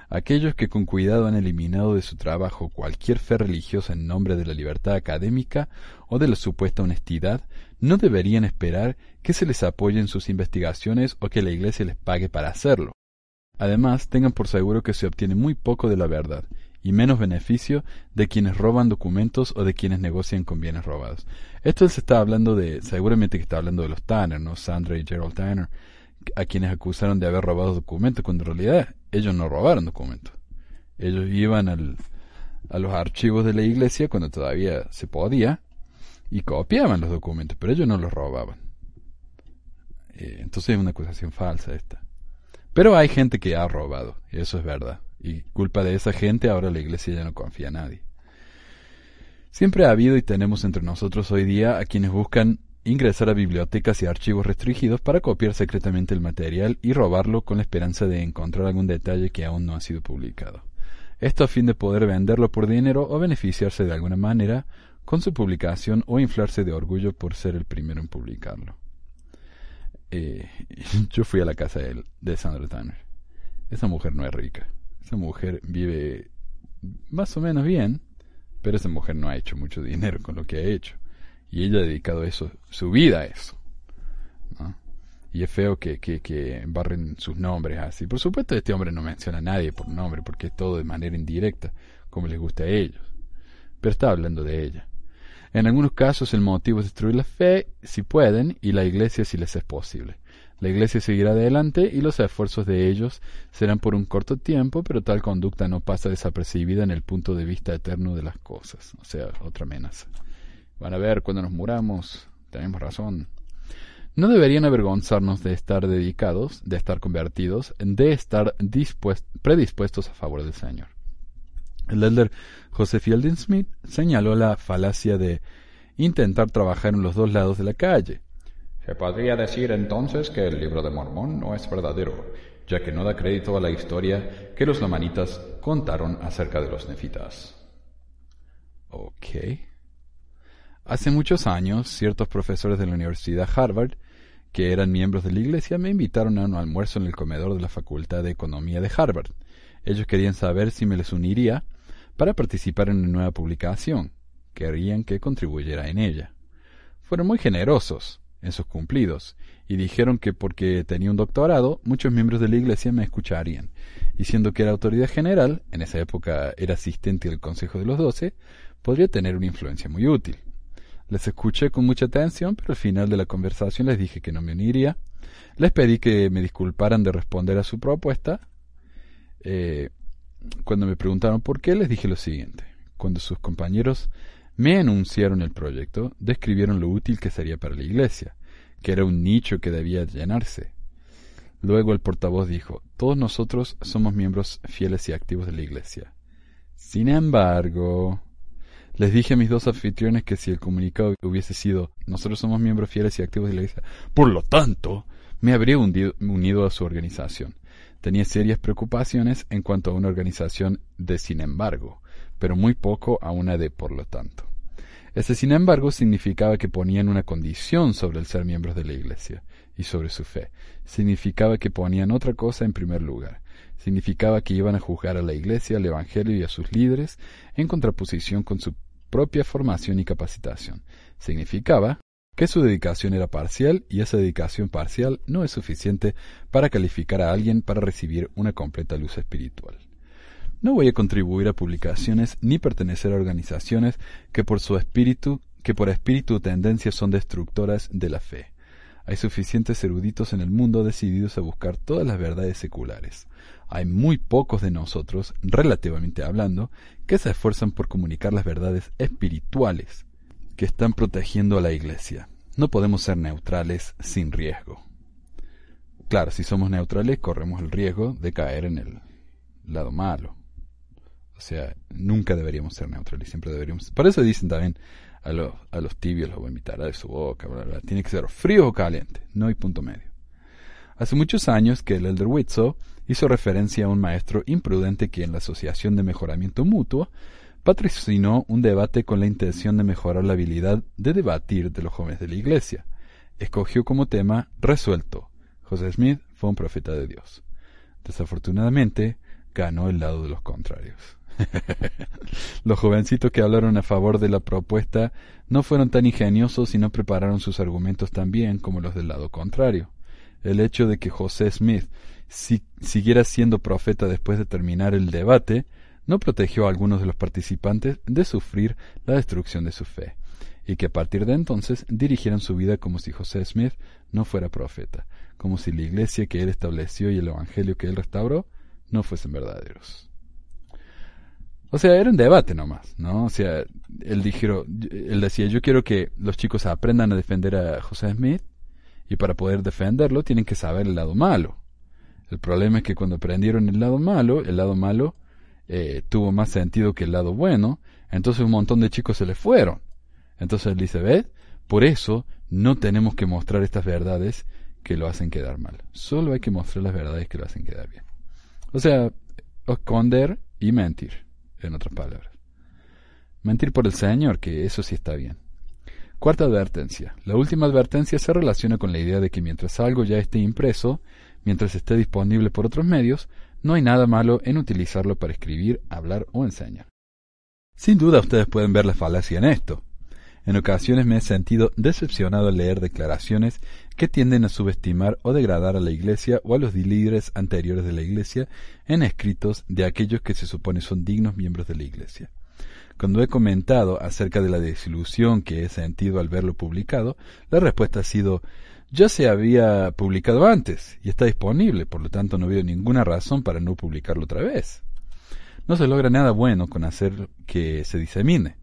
Aquellos que con cuidado han eliminado de su trabajo cualquier fe religiosa en nombre de la libertad académica o de la supuesta honestidad, no deberían esperar que se les apoye en sus investigaciones o que la Iglesia les pague para hacerlo. Además, tengan por seguro que se obtiene muy poco de la verdad y menos beneficio de quienes roban documentos o de quienes negocian con bienes robados. Esto se está hablando de, seguramente que está hablando de los Tanner, ¿no? Sandra y Gerald Tanner, a quienes acusaron de haber robado documentos, cuando en realidad ellos no robaron documentos. Ellos iban al, a los archivos de la iglesia cuando todavía se podía y copiaban los documentos, pero ellos no los robaban. Eh, entonces es una acusación falsa esta. Pero hay gente que ha robado, eso es verdad. Y culpa de esa gente ahora la iglesia ya no confía a nadie. Siempre ha habido y tenemos entre nosotros hoy día a quienes buscan ingresar a bibliotecas y archivos restringidos para copiar secretamente el material y robarlo con la esperanza de encontrar algún detalle que aún no ha sido publicado. Esto a fin de poder venderlo por dinero o beneficiarse de alguna manera con su publicación o inflarse de orgullo por ser el primero en publicarlo. Eh, yo fui a la casa de, de Sandra Tanner. Esa mujer no es rica. Esa mujer vive más o menos bien, pero esa mujer no ha hecho mucho dinero con lo que ha hecho. Y ella ha dedicado eso, su vida a eso. Y es feo que, que, que barren sus nombres así. Por supuesto, este hombre no menciona a nadie por nombre, porque es todo de manera indirecta, como les gusta a ellos. Pero está hablando de ella. En algunos casos el motivo es destruir la fe, si pueden, y la iglesia si les es posible. La iglesia seguirá adelante y los esfuerzos de ellos serán por un corto tiempo, pero tal conducta no pasa desapercibida en el punto de vista eterno de las cosas. O sea, otra amenaza. Van a ver cuando nos muramos. Tenemos razón. No deberían avergonzarnos de estar dedicados, de estar convertidos, de estar predispuestos a favor del Señor. El elder Joseph Fielding Smith señaló la falacia de intentar trabajar en los dos lados de la calle. Se podría decir entonces que el libro de Mormón no es verdadero, ya que no da crédito a la historia que los lamanitas contaron acerca de los nefitas. Ok. Hace muchos años, ciertos profesores de la Universidad Harvard, que eran miembros de la iglesia, me invitaron a un almuerzo en el comedor de la Facultad de Economía de Harvard. Ellos querían saber si me les uniría para participar en una nueva publicación. Querían que contribuyera en ella. Fueron muy generosos en sus cumplidos y dijeron que porque tenía un doctorado, muchos miembros de la iglesia me escucharían. Y siendo que era autoridad general, en esa época era asistente del Consejo de los Doce, podría tener una influencia muy útil. Les escuché con mucha atención, pero al final de la conversación les dije que no me uniría. Les pedí que me disculparan de responder a su propuesta. Eh, cuando me preguntaron por qué, les dije lo siguiente. Cuando sus compañeros me anunciaron el proyecto, describieron lo útil que sería para la iglesia, que era un nicho que debía llenarse. Luego el portavoz dijo, todos nosotros somos miembros fieles y activos de la iglesia. Sin embargo, les dije a mis dos anfitriones que si el comunicado hubiese sido nosotros somos miembros fieles y activos de la iglesia, por lo tanto, me habría unido a su organización. Tenía serias preocupaciones en cuanto a una organización de sin embargo, pero muy poco a una de por lo tanto. Ese sin embargo significaba que ponían una condición sobre el ser miembros de la iglesia y sobre su fe. Significaba que ponían otra cosa en primer lugar. Significaba que iban a juzgar a la iglesia, al evangelio y a sus líderes en contraposición con su propia formación y capacitación. Significaba que su dedicación era parcial y esa dedicación parcial no es suficiente para calificar a alguien para recibir una completa luz espiritual. No voy a contribuir a publicaciones ni pertenecer a organizaciones que por su espíritu, que por espíritu o tendencia son destructoras de la fe. Hay suficientes eruditos en el mundo decididos a buscar todas las verdades seculares. Hay muy pocos de nosotros, relativamente hablando, que se esfuerzan por comunicar las verdades espirituales que están protegiendo a la Iglesia. No podemos ser neutrales sin riesgo. Claro, si somos neutrales corremos el riesgo de caer en el lado malo. O sea, nunca deberíamos ser neutrales, siempre deberíamos... Por eso dicen también, a los, a los tibios los vomitará de su boca, tiene que ser frío o caliente, no hay punto medio. Hace muchos años que el Elder Witzo hizo referencia a un maestro imprudente que en la Asociación de Mejoramiento Mutuo patrocinó un debate con la intención de mejorar la habilidad de debatir de los jóvenes de la Iglesia. Escogió como tema resuelto. José Smith fue un profeta de Dios. Desafortunadamente, ganó el lado de los contrarios. Los jovencitos que hablaron a favor de la propuesta no fueron tan ingeniosos y no prepararon sus argumentos tan bien como los del lado contrario. El hecho de que José Smith siguiera siendo profeta después de terminar el debate no protegió a algunos de los participantes de sufrir la destrucción de su fe, y que a partir de entonces dirigieran su vida como si José Smith no fuera profeta, como si la iglesia que él estableció y el evangelio que él restauró no fuesen verdaderos. O sea, era un debate nomás, ¿no? O sea, él, dijeron, él decía, yo quiero que los chicos aprendan a defender a José Smith y para poder defenderlo tienen que saber el lado malo. El problema es que cuando aprendieron el lado malo, el lado malo eh, tuvo más sentido que el lado bueno, entonces un montón de chicos se le fueron. Entonces él dice, ¿ves? Por eso no tenemos que mostrar estas verdades que lo hacen quedar mal. Solo hay que mostrar las verdades que lo hacen quedar bien. O sea, esconder y mentir en otras palabras. Mentir por el Señor, que eso sí está bien. Cuarta advertencia. La última advertencia se relaciona con la idea de que mientras algo ya esté impreso, mientras esté disponible por otros medios, no hay nada malo en utilizarlo para escribir, hablar o enseñar. Sin duda ustedes pueden ver la falacia en esto. En ocasiones me he sentido decepcionado al leer declaraciones que tienden a subestimar o degradar a la Iglesia o a los líderes anteriores de la Iglesia en escritos de aquellos que se supone son dignos miembros de la Iglesia. Cuando he comentado acerca de la desilusión que he sentido al verlo publicado, la respuesta ha sido ya se había publicado antes y está disponible, por lo tanto no veo ninguna razón para no publicarlo otra vez. No se logra nada bueno con hacer que se disemine.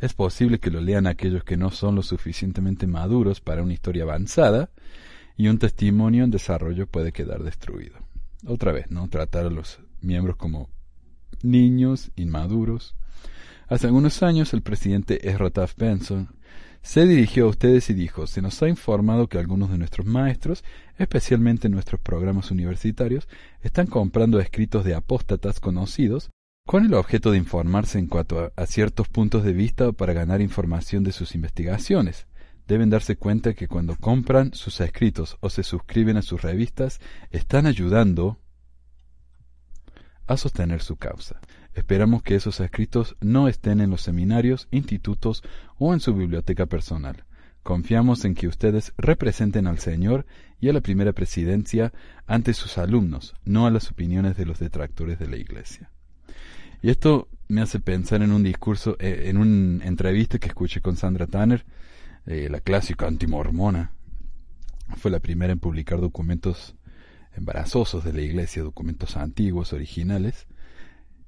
Es posible que lo lean aquellos que no son lo suficientemente maduros para una historia avanzada y un testimonio en desarrollo puede quedar destruido. Otra vez, ¿no? Tratar a los miembros como niños, inmaduros. Hace algunos años el presidente Ezra Benson Se dirigió a ustedes y dijo, se nos ha informado que algunos de nuestros maestros, especialmente en nuestros programas universitarios, están comprando escritos de apóstatas conocidos con el objeto de informarse en cuanto a, ciertos puntos de vista para ganar información de sus investigaciones. Deben darse cuenta que cuando compran sus escritos o se suscriben a sus revistas, están ayudando a sostener su causa. Esperamos que esos escritos no estén en los seminarios, institutos o en su biblioteca personal. Confiamos en que ustedes representen al Señor y a la primera presidencia ante sus alumnos, no a las opiniones de los detractores de la Iglesia. Y esto me hace pensar en un discurso, eh, en una entrevista que escuché con Sandra Tanner, eh, la clásica antimormona. Fue la primera en publicar documentos embarazosos de la iglesia, documentos antiguos, originales.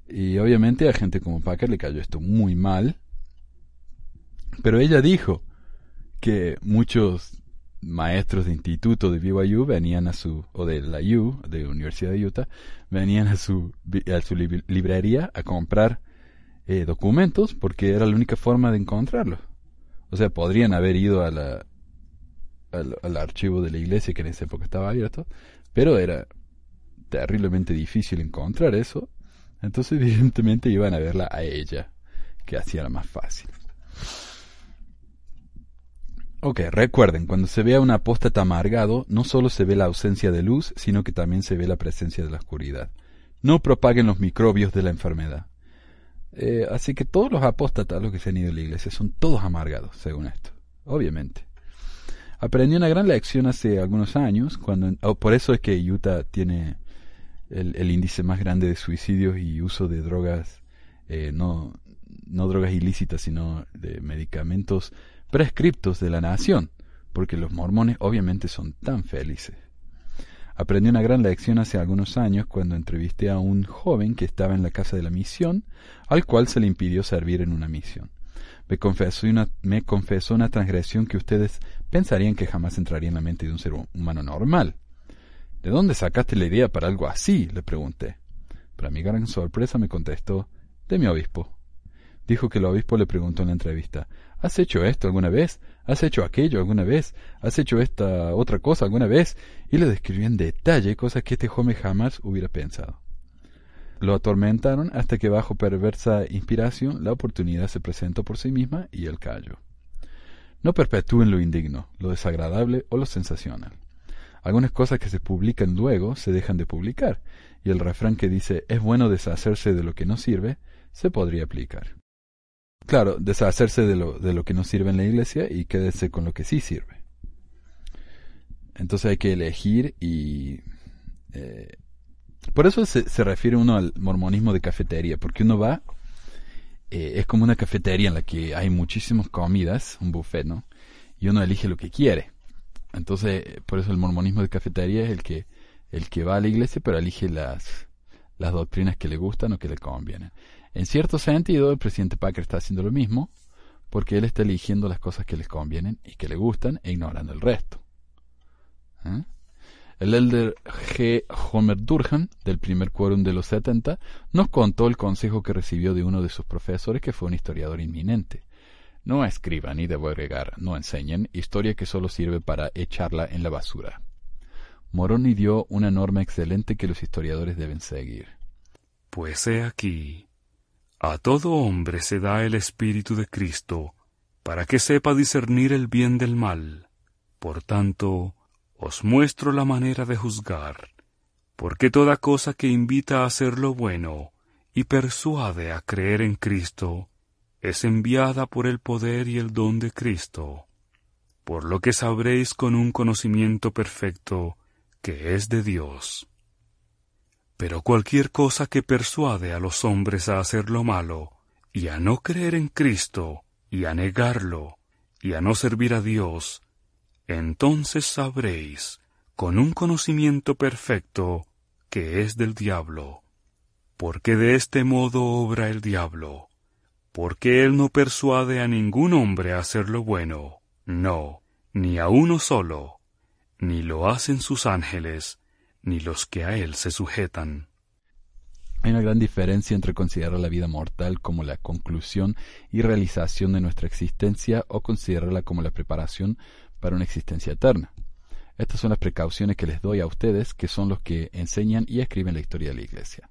Y obviamente a gente como Packer le cayó esto muy mal. Pero ella dijo que muchos maestros de instituto de BYU venían a su, o de la U, de Universidad de Utah, venían a su, a su librería a comprar eh, documentos porque era la única forma de encontrarlos. O sea, podrían haber ido al, al, archivo de la iglesia que en esa época estaba abierto, pero era terriblemente difícil encontrar eso. Entonces, evidentemente, iban a verla a ella, que hacía la más fácil. Ok, recuerden, cuando se ve a un apóstata amargado, no solo se ve la ausencia de luz, sino que también se ve la presencia de la oscuridad. No propaguen los microbios de la enfermedad. Eh, así que todos los apóstatas, los que se han ido a la iglesia, son todos amargados, según esto. Obviamente. Aprendí una gran lección hace algunos años, cuando, oh, por eso es que Utah tiene el, índice más grande de suicidios y uso de drogas, eh, no, no drogas ilícitas, sino de medicamentos prescriptos de la nación, porque los mormones obviamente son tan felices. Aprendí una gran lección hace algunos años cuando entrevisté a un joven que estaba en la casa de la misión, al cual se le impidió servir en una misión. Me confesó una, una transgresión que ustedes pensarían que jamás entraría en la mente de un ser humano normal. ¿De dónde sacaste la idea para algo así? le pregunté. Para mi gran sorpresa me contestó, de mi obispo. Dijo que el obispo le preguntó en la entrevista, ¿Has hecho esto alguna vez? ¿Has hecho aquello alguna vez? ¿Has hecho esta otra cosa alguna vez? Y le describió en detalle cosas que este joven jamás hubiera pensado. Lo atormentaron hasta que bajo perversa inspiración la oportunidad se presentó por sí misma y él cayó. No perpetúen lo indigno, lo desagradable o lo sensacional. Algunas cosas que se publican luego se dejan de publicar, y el refrán que dice es bueno deshacerse de lo que no sirve se podría aplicar. Claro, deshacerse de lo, de lo que no sirve en la iglesia y quedarse con lo que sí sirve. Entonces hay que elegir y... Eh, por eso se, se, refiere uno al mormonismo de cafetería, porque uno va, eh, es como una cafetería en la que hay muchísimas comidas, un buffet, ¿no? Y uno elige lo que quiere. Entonces, por eso el mormonismo de cafetería es el que, el que va a la iglesia, pero elige las, las doctrinas que le gustan o que le convienen. En cierto sentido, el presidente Packer está haciendo lo mismo, porque él está eligiendo las cosas que les convienen y que le gustan e ignorando el resto. ¿Eh? El elder G. Homer Durham, del primer quórum de los 70, nos contó el consejo que recibió de uno de sus profesores, que fue un historiador inminente. No escriban y debo agregar, no enseñen historia que solo sirve para echarla en la basura. Moroni dio una norma excelente que los historiadores deben seguir. Pues he aquí, a todo hombre se da el Espíritu de Cristo, para que sepa discernir el bien del mal. Por tanto, os muestro la manera de juzgar, porque toda cosa que invita a hacer lo bueno y persuade a creer en Cristo, es enviada por el poder y el don de Cristo, por lo que sabréis con un conocimiento perfecto que es de Dios. Pero cualquier cosa que persuade a los hombres a hacer lo malo, y a no creer en Cristo, y a negarlo, y a no servir a Dios, entonces sabréis, con un conocimiento perfecto, que es del diablo. Porque de este modo obra el diablo, porque él no persuade a ningún hombre a hacer lo bueno, no, ni a uno solo, ni lo hacen sus ángeles, ni los que a él se sujetan. Hay una gran diferencia entre considerar la vida mortal como la conclusión y realización de nuestra existencia o considerarla como la preparación para una existencia eterna. Estas son las precauciones que les doy a ustedes, que son los que enseñan y escriben la historia de la Iglesia.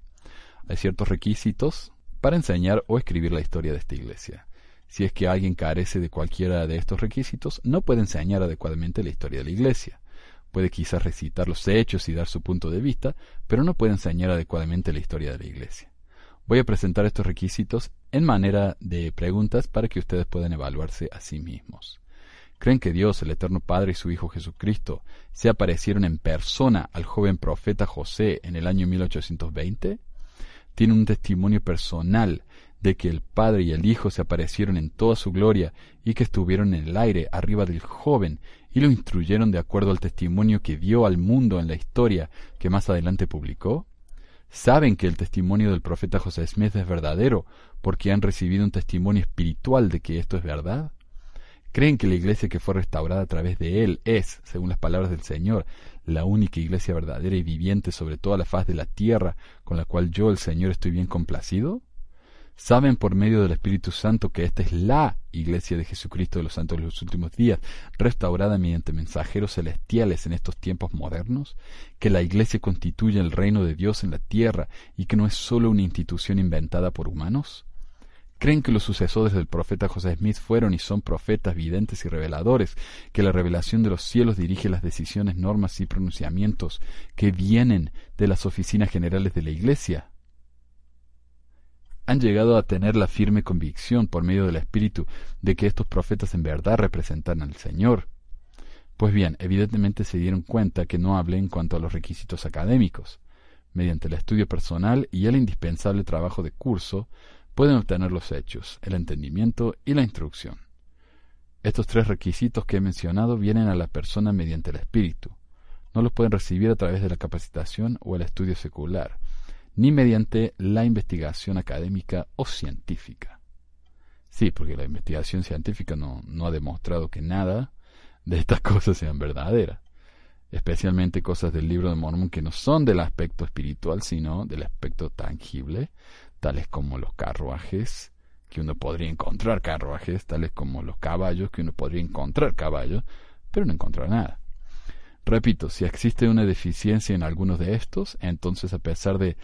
Hay ciertos requisitos para enseñar o escribir la historia de esta Iglesia. Si es que alguien carece de cualquiera de estos requisitos, no puede enseñar adecuadamente la historia de la Iglesia. Puede quizás recitar los hechos y dar su punto de vista, pero no puede enseñar adecuadamente la historia de la Iglesia. Voy a presentar estos requisitos en manera de preguntas para que ustedes puedan evaluarse a sí mismos. ¿Creen que Dios, el Eterno Padre y su Hijo Jesucristo se aparecieron en persona al joven profeta José en el año 1820? ¿Tienen un testimonio personal de que el Padre y el Hijo se aparecieron en toda su gloria y que estuvieron en el aire arriba del joven y lo instruyeron de acuerdo al testimonio que dio al mundo en la historia que más adelante publicó? ¿Saben que el testimonio del profeta José Smith es verdadero porque han recibido un testimonio espiritual de que esto es verdad? ¿Creen que la iglesia que fue restaurada a través de él es, según las palabras del Señor, la única iglesia verdadera y viviente sobre toda la faz de la tierra con la cual yo, el Señor, estoy bien complacido? Saben por medio del Espíritu Santo que esta es la Iglesia de Jesucristo de los Santos de los últimos días, restaurada mediante mensajeros celestiales en estos tiempos modernos, que la Iglesia constituye el reino de Dios en la tierra y que no es sólo una institución inventada por humanos? ¿Creen que los sucesores del profeta José Smith fueron y son profetas videntes y reveladores, que la revelación de los cielos dirige las decisiones, normas y pronunciamientos que vienen de las oficinas generales de la Iglesia? Han llegado a tener la firme convicción por medio del Espíritu de que estos profetas en verdad representan al Señor. Pues bien, evidentemente se dieron cuenta que no hablé en cuanto a los requisitos académicos. Mediante el estudio personal y el indispensable trabajo de curso, pueden obtener los hechos, el entendimiento y la instrucción. Estos tres requisitos que he mencionado vienen a la persona mediante el espíritu. No los pueden recibir a través de la capacitación o el estudio secular ni mediante la investigación académica o científica. Sí, porque la investigación científica no, ha demostrado que nada de estas cosas sean verdaderas, especialmente cosas del libro de Mormon que no son del aspecto espiritual, sino del aspecto tangible, tales como los carruajes, que uno podría encontrar carruajes, tales como los caballos, que uno podría encontrar caballos, pero no encontrar nada. Repito, si existe una deficiencia en algunos de estos, entonces a pesar de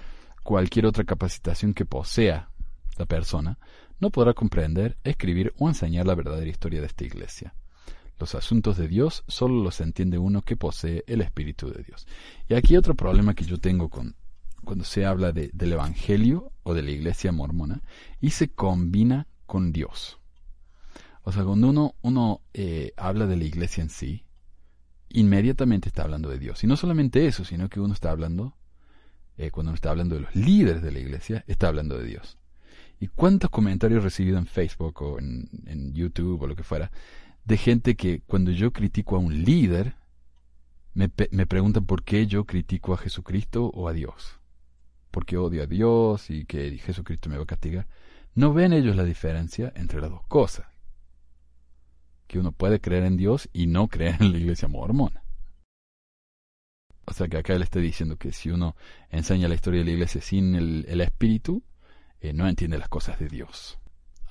cualquier otra capacitación que posea la persona, no podrá comprender, escribir o enseñar la verdadera historia de esta iglesia. Los asuntos de Dios solo los entiende uno que posee el Espíritu de Dios. Y aquí otro problema que yo tengo con cuando se habla de, del Evangelio o de la iglesia mormona y se combina con Dios. O sea, cuando uno, uno eh, habla de la iglesia en sí, inmediatamente está hablando de Dios. Y no solamente eso, sino que uno está hablando eh, cuando está hablando de los líderes de la iglesia, está hablando de Dios. ¿Y cuántos comentarios he recibido en Facebook o en, YouTube o lo que fuera, de gente que cuando yo critico a un líder, me, me preguntan por qué yo critico a Jesucristo o a Dios? ¿Por qué odio a Dios y que Jesucristo me va a castigar? No ven ellos la diferencia entre las dos cosas. Que uno puede creer en Dios y no creer en la iglesia mormona. O sea que acá él está diciendo que si uno enseña la historia de la iglesia sin el, espíritu, eh, no entiende las cosas de Dios.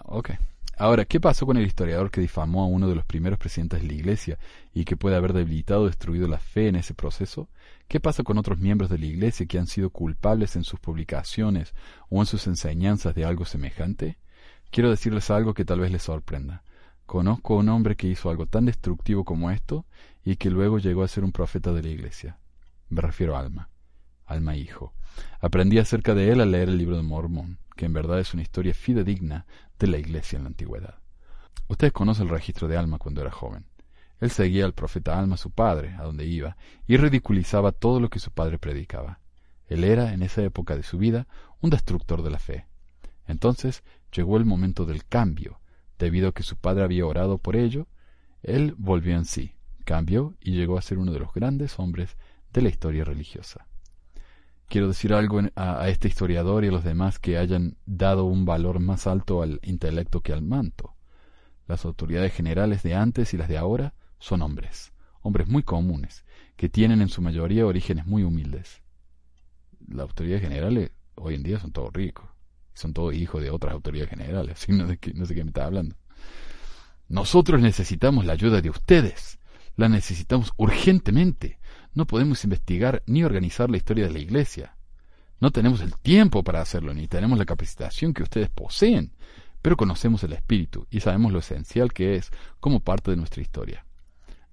Ok. Ahora, ¿qué pasó con el historiador que difamó a uno de los primeros presidentes de la iglesia y que puede haber debilitado o destruido la fe en ese proceso? ¿Qué pasa con otros miembros de la iglesia que han sido culpables en sus publicaciones o en sus enseñanzas de algo semejante? Quiero decirles algo que tal vez les sorprenda. Conozco a un hombre que hizo algo tan destructivo como esto y que luego llegó a ser un profeta de la iglesia. Me refiero a Alma. Alma hijo. Aprendí acerca de él al leer el libro de Mormón, que en verdad es una historia fidedigna de la iglesia en la antigüedad. Ustedes conocen el registro de Alma cuando era joven. Él seguía al profeta Alma, su padre, a donde iba, y ridiculizaba todo lo que su padre predicaba. Él era, en esa época de su vida, un destructor de la fe. Entonces llegó el momento del cambio. Debido a que su padre había orado por ello, él volvió en sí, cambió y llegó a ser uno de los grandes hombres de la historia religiosa. Quiero decir algo a, este historiador y a los demás que hayan dado un valor más alto al intelecto que al manto. Las autoridades generales de antes y las de ahora son hombres, hombres muy comunes, que tienen en su mayoría orígenes muy humildes. Las autoridades generales hoy en día son todos ricos. Son todos hijos de otras autoridades generales. Así no, sé qué, no sé qué me está hablando. Nosotros necesitamos la ayuda de ustedes. La necesitamos urgentemente. No podemos investigar ni organizar la historia de la Iglesia. No tenemos el tiempo para hacerlo, ni tenemos la capacitación que ustedes poseen, pero conocemos el Espíritu y sabemos lo esencial que es como parte de nuestra historia.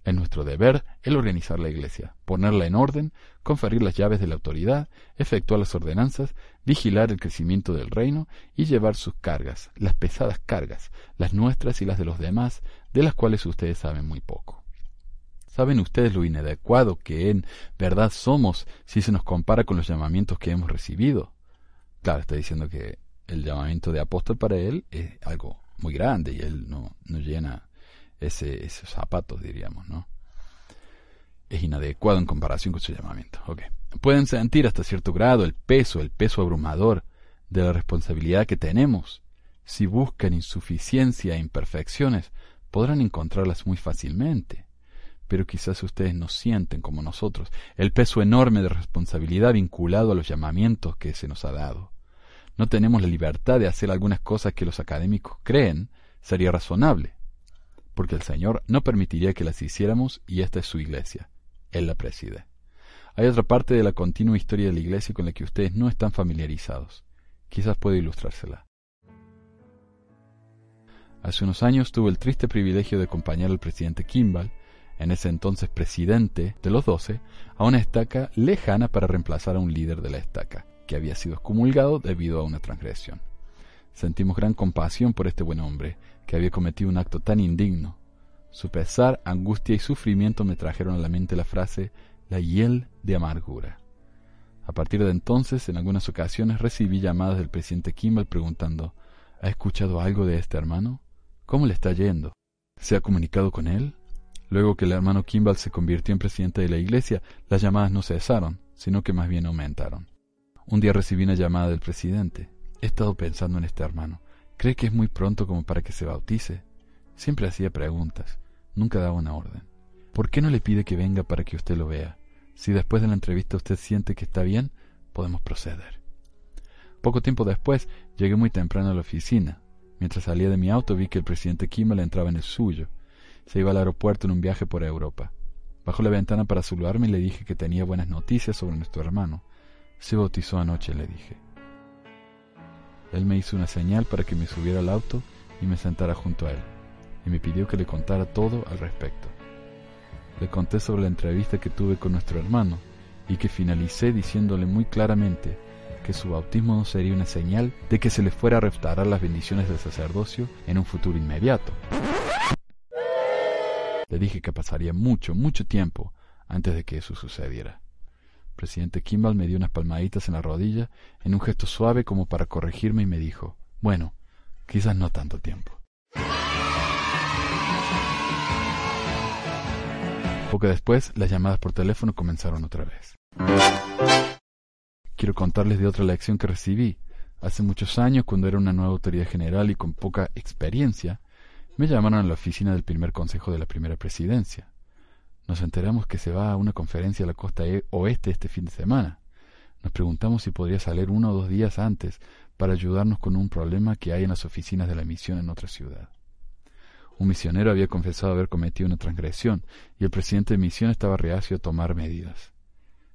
Es nuestro deber el organizar la Iglesia, ponerla en orden, conferir las llaves de la autoridad, efectuar las ordenanzas, vigilar el crecimiento del reino y llevar sus cargas, las pesadas cargas, las nuestras y las de los demás, de las cuales ustedes saben muy poco. ¿Saben ustedes lo inadecuado que en verdad somos si se nos compara con los llamamientos que hemos recibido? Claro, está diciendo que el llamamiento de apóstol para él es algo muy grande y él no, no llena ese, esos zapatos, diríamos, ¿no? Es inadecuado en comparación con su llamamiento. Okay. Pueden sentir hasta cierto grado el peso, el peso abrumador de la responsabilidad que tenemos. Si buscan insuficiencia e imperfecciones, podrán encontrarlas muy fácilmente. Pero quizás ustedes no sienten como nosotros el peso enorme de responsabilidad vinculado a los llamamientos que se nos ha dado. No tenemos la libertad de hacer algunas cosas que los académicos creen sería razonable porque el Señor no permitiría que las hiciéramos y esta es su iglesia. Él la preside. Hay otra parte de la continua historia de la iglesia con la que ustedes no están familiarizados. Quizás pueda ilustrársela. Hace unos años tuve el triste privilegio de acompañar al presidente Kimball, en ese entonces presidente de los doce, a una estaca lejana para reemplazar a un líder de la estaca, que había sido excomulgado debido a una transgresión. Sentimos gran compasión por este buen hombre, que había cometido un acto tan indigno. Su pesar, angustia y sufrimiento me trajeron a la mente la frase la hiel de amargura. A partir de entonces, en algunas ocasiones recibí llamadas del presidente Kimball preguntando ¿Ha escuchado algo de este hermano? ¿Cómo le está yendo? ¿Se ha comunicado con él? Luego que el hermano Kimball se convirtió en presidente de la iglesia, las llamadas no cesaron, sino que más bien aumentaron. Un día recibí una llamada del presidente. He estado pensando en este hermano. ¿Cree que es muy pronto como para que se bautice? Siempre hacía preguntas, nunca daba una orden. ¿Por qué no le pide que venga para que usted lo vea? Si después de la entrevista usted siente que está bien, podemos proceder. Poco tiempo después llegué muy temprano a la oficina. Mientras salía de mi auto vi que el presidente Kimmel entraba en el suyo. Se iba al aeropuerto en un viaje por Europa. Bajó la ventana para saludarme y le dije que tenía buenas noticias sobre nuestro hermano. Se bautizó anoche, le dije. Él me hizo una señal para que me subiera al auto y me sentara junto a él, y me pidió que le contara todo al respecto. Le conté sobre la entrevista que tuve con nuestro hermano y que finalicé diciéndole muy claramente que su bautismo no sería una señal de que se le fuera a restaurar las bendiciones del sacerdocio en un futuro inmediato. Le dije que pasaría mucho, mucho tiempo antes de que eso sucediera presidente Kimball me dio unas palmaditas en la rodilla en un gesto suave como para corregirme y me dijo, bueno, quizás no tanto tiempo. Poco después, las llamadas por teléfono comenzaron otra vez. Quiero contarles de otra lección que recibí. Hace muchos años, cuando era una nueva autoridad general y con poca experiencia, me llamaron a la oficina del primer consejo de la primera presidencia nos enteramos que se va a una conferencia a la costa e-, oeste este fin de semana. Nos preguntamos si podría salir uno o dos días antes para ayudarnos con un problema que hay en las oficinas de la misión en otra ciudad. Un misionero había confesado haber cometido una transgresión y el presidente de misión estaba reacio a tomar medidas.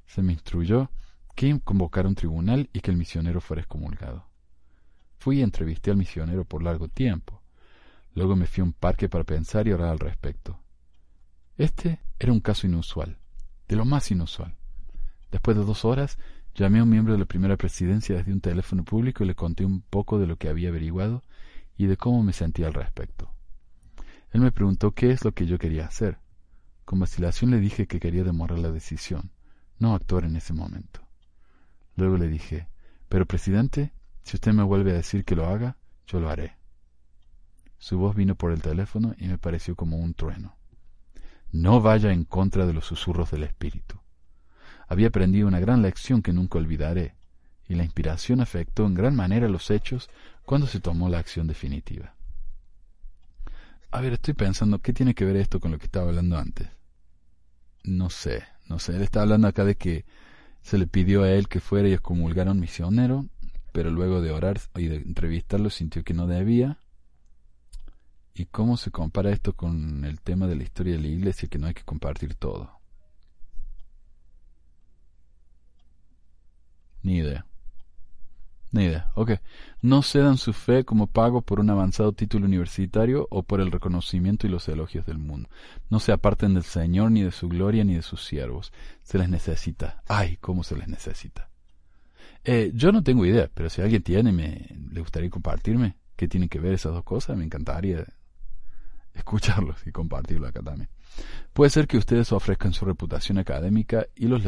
Se me instruyó que convocara un tribunal y que el misionero fuera excomulgado. Fui y entrevisté al misionero por largo tiempo. Luego me fui a un parque para pensar y orar al respecto. Este era un caso inusual, de lo más inusual. Después de dos horas, llamé a un miembro de la primera presidencia desde un teléfono público y le conté un poco de lo que había averiguado y de cómo me sentía al respecto. Él me preguntó qué es lo que yo quería hacer. Con vacilación le dije que quería demorar la decisión, no actuar en ese momento. Luego le dije, pero presidente, si usted me vuelve a decir que lo haga, yo lo haré. Su voz vino por el teléfono y me pareció como un trueno. No vaya en contra de los susurros del Espíritu. Había aprendido una gran lección que nunca olvidaré, y la inspiración afectó en gran manera los hechos cuando se tomó la acción definitiva. A ver, estoy pensando, ¿qué tiene que ver esto con lo que estaba hablando antes? No sé, no sé. Él está hablando acá de que se le pidió a él que fuera y excomulgara a un misionero. pero luego de orar y de entrevistarlo sintió que no debía. ¿Y cómo se compara esto con el tema de la historia de la iglesia, que no hay que compartir todo? Ni idea. Ni idea. Ok. No cedan su fe como pago por un avanzado título universitario o por el reconocimiento y los elogios del mundo. No se aparten del Señor, ni de su gloria, ni de sus siervos. Se les necesita. Ay, cómo se les necesita. Eh, yo no tengo idea, pero si alguien tiene, me, le gustaría compartirme qué tienen que ver esas dos cosas, me encantaría escucharlos y compartirlo acá también. Puede ser que ustedes ofrezcan su reputación académica y los,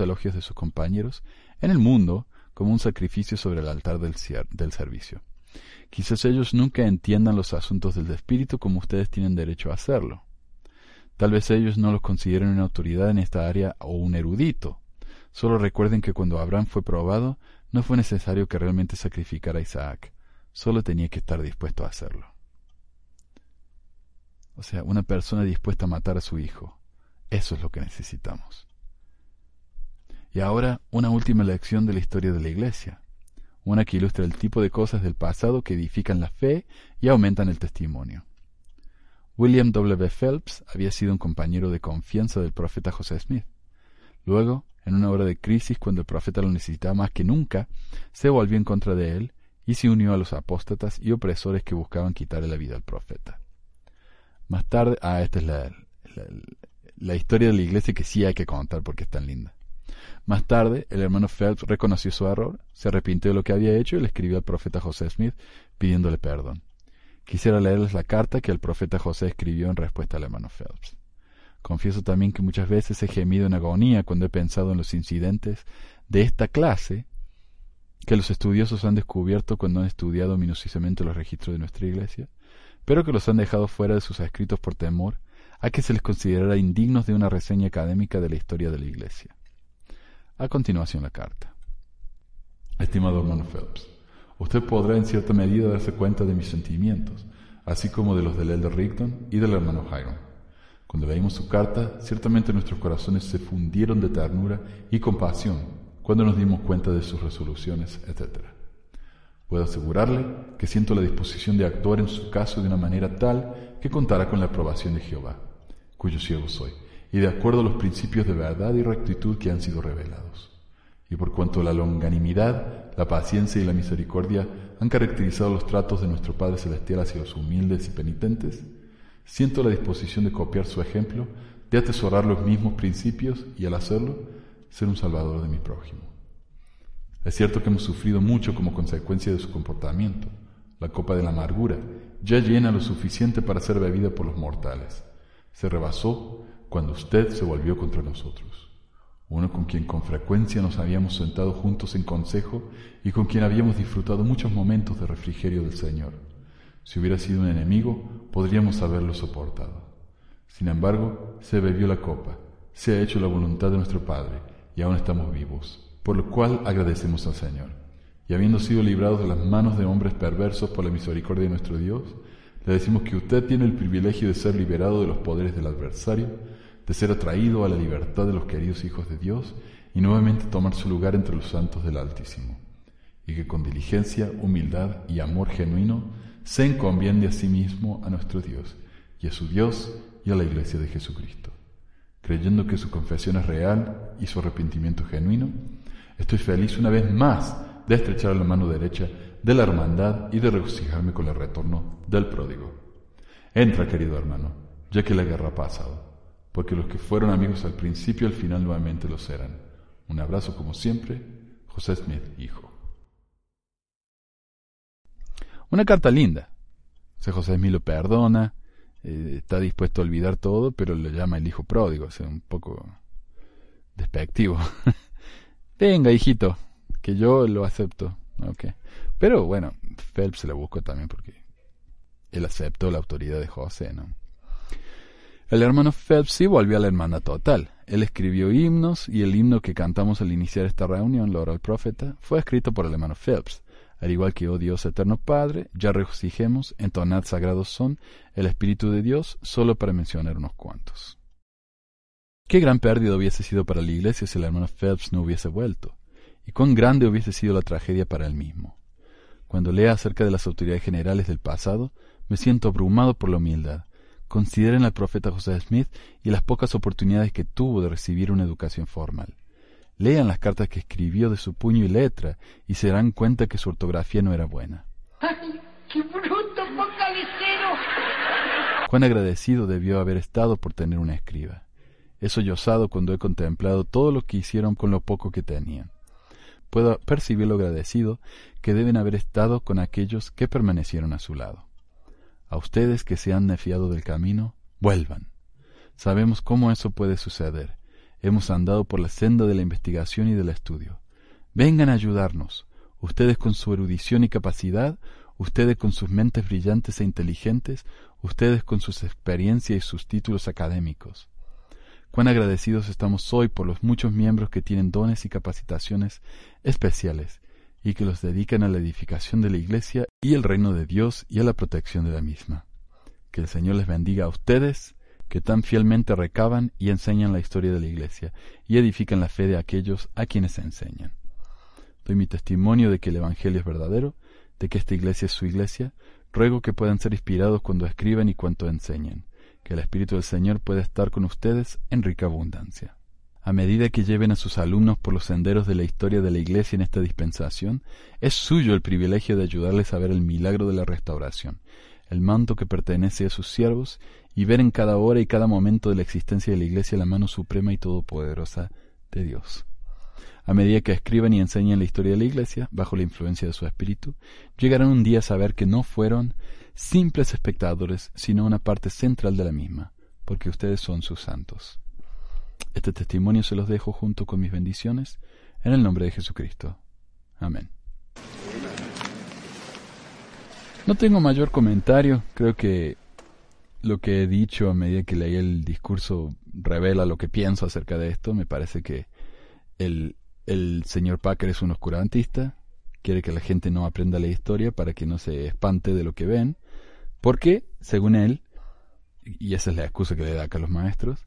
elogios de sus compañeros en el mundo como un sacrificio sobre el altar del, del servicio. Quizás ellos nunca entiendan los asuntos del espíritu como ustedes tienen derecho a hacerlo. Tal vez ellos no los consideren una autoridad en esta área o un erudito. Solo recuerden que cuando Abraham fue probado, no fue necesario que realmente sacrificara a Isaac. Solo tenía que estar dispuesto a hacerlo. O sea, una persona dispuesta a matar a su hijo. Eso es lo que necesitamos. Y ahora una última lección de la historia de la Iglesia, una que ilustra el tipo de cosas del pasado que edifican la fe y aumentan el testimonio. William W. Phelps había sido un compañero de confianza del profeta José Smith. Luego, en una hora de crisis cuando el profeta lo necesitaba más que nunca, se volvió en contra de él y se unió a los apóstatas y opresores que buscaban quitarle la vida al profeta. Más tarde, ah, esta es la, la historia de la iglesia que sí hay que contar porque es tan linda. Más tarde, el hermano Phelps reconoció su error, se arrepintió de lo que había hecho y le escribió al profeta José Smith pidiéndole perdón. Quisiera leerles la carta que el profeta José escribió en respuesta al hermano Phelps. Confieso también que muchas veces he gemido en agonía cuando he pensado en los incidentes de esta clase que los estudiosos han descubierto cuando han estudiado minuciosamente los registros de nuestra iglesia, pero que los han dejado fuera de sus escritos por temor a que se les considerara indignos de una reseña académica de la historia de la iglesia. A continuación la carta. Estimado hermano Phelps, usted podrá en cierta medida darse cuenta de mis sentimientos, así como de los del elder Rigdon y del hermano Hiram. Cuando leímos su carta, ciertamente nuestros corazones se fundieron de ternura y compasión cuando nos dimos cuenta de sus resoluciones, etc. Puedo asegurarle que siento la disposición de actuar en su caso de una manera tal que contará con la aprobación de Jehová, cuyo siervo soy y de acuerdo a los principios de verdad y rectitud que han sido revelados. Y por cuanto la longanimidad, la paciencia y la misericordia han caracterizado los tratos de nuestro Padre Celestial hacia los humildes y penitentes, siento la disposición de copiar su ejemplo, de atesorar los mismos principios y al hacerlo, ser un salvador de mi prójimo. Es cierto que hemos sufrido mucho como consecuencia de su comportamiento. La copa de la amargura ya llena lo suficiente para ser bebida por los mortales. Se rebasó cuando usted se volvió contra nosotros, uno con quien con frecuencia nos habíamos sentado juntos en consejo y con quien habíamos disfrutado muchos momentos de refrigerio del Señor. Si hubiera sido un enemigo, podríamos haberlo soportado. Sin embargo, se bebió la copa, se ha hecho la voluntad de nuestro Padre, y aún estamos vivos, por lo cual agradecemos al Señor. Y habiendo sido librados de las manos de hombres perversos por la misericordia de nuestro Dios, le decimos que usted tiene el privilegio de ser liberado de los poderes del adversario, de ser atraído a la libertad de los queridos hijos de Dios y nuevamente tomar su lugar entre los santos del Altísimo, y que con diligencia, humildad y amor genuino se encomiende a sí mismo a nuestro Dios y a su Dios y a la Iglesia de Jesucristo. Creyendo que su confesión es real y su arrepentimiento genuino, estoy feliz una vez más de estrechar la mano derecha de la hermandad y de regocijarme con el retorno del pródigo. Entra, querido hermano, ya que la guerra ha pasado porque los que fueron amigos al principio al final nuevamente lo serán. Un abrazo como siempre, José Smith, hijo. Una carta linda. O José Smith lo perdona, eh, está dispuesto a olvidar todo, pero le llama el hijo pródigo, o sea, un poco despectivo. Venga, hijito, que yo lo acepto. Pero bueno, Phelps se lo buscó también porque él aceptó la autoridad de José, ¿no? El hermano Phelps sí volvió a la hermana total. Él escribió himnos y el himno que cantamos al iniciar esta reunión, Lora al Profeta, fue escrito por el hermano Phelps. Al igual que, oh Dios eterno Padre, ya regocijemos, entonad sagrados son, el Espíritu de Dios, solo para mencionar unos cuantos. Qué gran pérdida hubiese sido para la iglesia si el hermano Phelps no hubiese vuelto. y cuán grande hubiese sido la tragedia para él mismo. Cuando lea acerca de las autoridades generales del pasado, me siento abrumado por la humildad. Consideren al profeta José Smith y las pocas oportunidades que tuvo de recibir una educación formal. Lean las cartas que escribió de su puño y letra y se darán cuenta que su ortografía no era buena. ¡Ay, qué bruto! Cuán agradecido debió haber estado por tener una escriba. He sollozado cuando he contemplado todo lo que hicieron con lo poco que tenían puedo percibir lo agradecido que deben haber estado con aquellos que permanecieron a su lado. A ustedes que se han nefiado del camino, vuelvan. Sabemos cómo eso puede suceder. Hemos andado por la senda de la investigación y del estudio. Vengan a ayudarnos, ustedes con su erudición y capacidad, ustedes con sus mentes brillantes e inteligentes, ustedes con sus experiencias y sus títulos académicos. Cuán agradecidos estamos hoy por los muchos miembros que tienen dones y capacitaciones especiales y que los dedican a la edificación de la Iglesia y el reino de Dios y a la protección de la misma. Que el Señor les bendiga a ustedes, que tan fielmente recaban y enseñan la historia de la Iglesia y edifican la fe de aquellos a quienes enseñan. Doy mi testimonio de que el Evangelio es verdadero, de que esta Iglesia es su Iglesia, ruego que puedan ser inspirados cuando escriban y cuanto enseñen que el Espíritu del Señor pueda estar con ustedes en rica abundancia. A medida que lleven a sus alumnos por los senderos de la historia de la Iglesia en esta dispensación, es suyo el privilegio de ayudarles a ver el milagro de la restauración, el manto que pertenece a sus siervos, y ver en cada hora y cada momento de la existencia de la Iglesia la mano suprema y todopoderosa de Dios. A medida que escriban y enseñen la historia de la Iglesia, bajo la influencia de su espíritu, llegarán un día a saber que no fueron simples espectadores, sino una parte central de la misma, porque ustedes son sus santos. Este testimonio se los dejo junto con mis bendiciones, en el nombre de Jesucristo. Amén. No tengo mayor comentario, creo que lo que he dicho a medida que leí el discurso revela lo que pienso acerca de esto. Me parece que el, el señor Packer es un oscurantista, quiere que la gente no aprenda la historia para que no se espante de lo que ven, porque, según él, y esa es la excusa que le da acá a los maestros,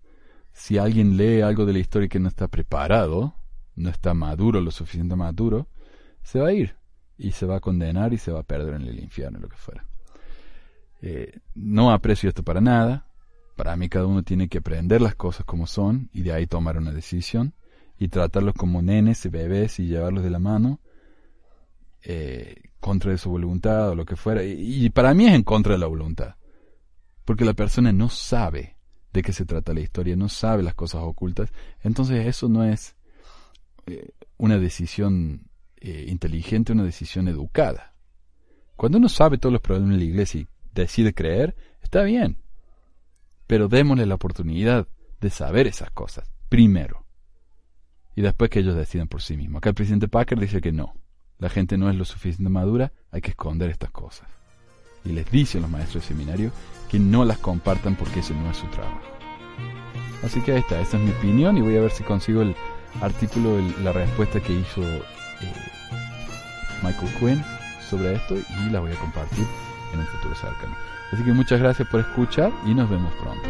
si alguien lee algo de la historia que no está preparado, no está maduro, lo suficiente maduro, se va a ir y se va a condenar y se va a perder en el infierno, lo que fuera. Eh, no aprecio esto para nada. Para mí cada uno tiene que aprender las cosas como son y de ahí tomar una decisión y tratarlos como nenes y bebés y llevarlos de la mano eh, contra de su voluntad o lo que fuera. Y, para mí es en contra de la voluntad. Porque la persona no sabe de qué se trata la historia, no sabe las cosas ocultas. Entonces eso no es eh, una decisión eh, inteligente, una decisión educada. Cuando uno sabe todos los problemas de la iglesia y decide creer, está bien. Pero démosle la oportunidad de saber esas cosas, primero. Y después que ellos decidan por sí mismos. Acá el presidente Packer dice que no la gente no es lo suficientemente madura, hay que esconder estas cosas. Y les dice a los maestros de seminario que no las compartan porque ese no es su trabajo. Así que ahí está, esa es mi opinión y voy a ver si consigo el artículo, la respuesta que hizo eh, Michael Quinn sobre esto y la voy a compartir en un futuro cercano. Así que muchas gracias por escuchar y nos vemos pronto.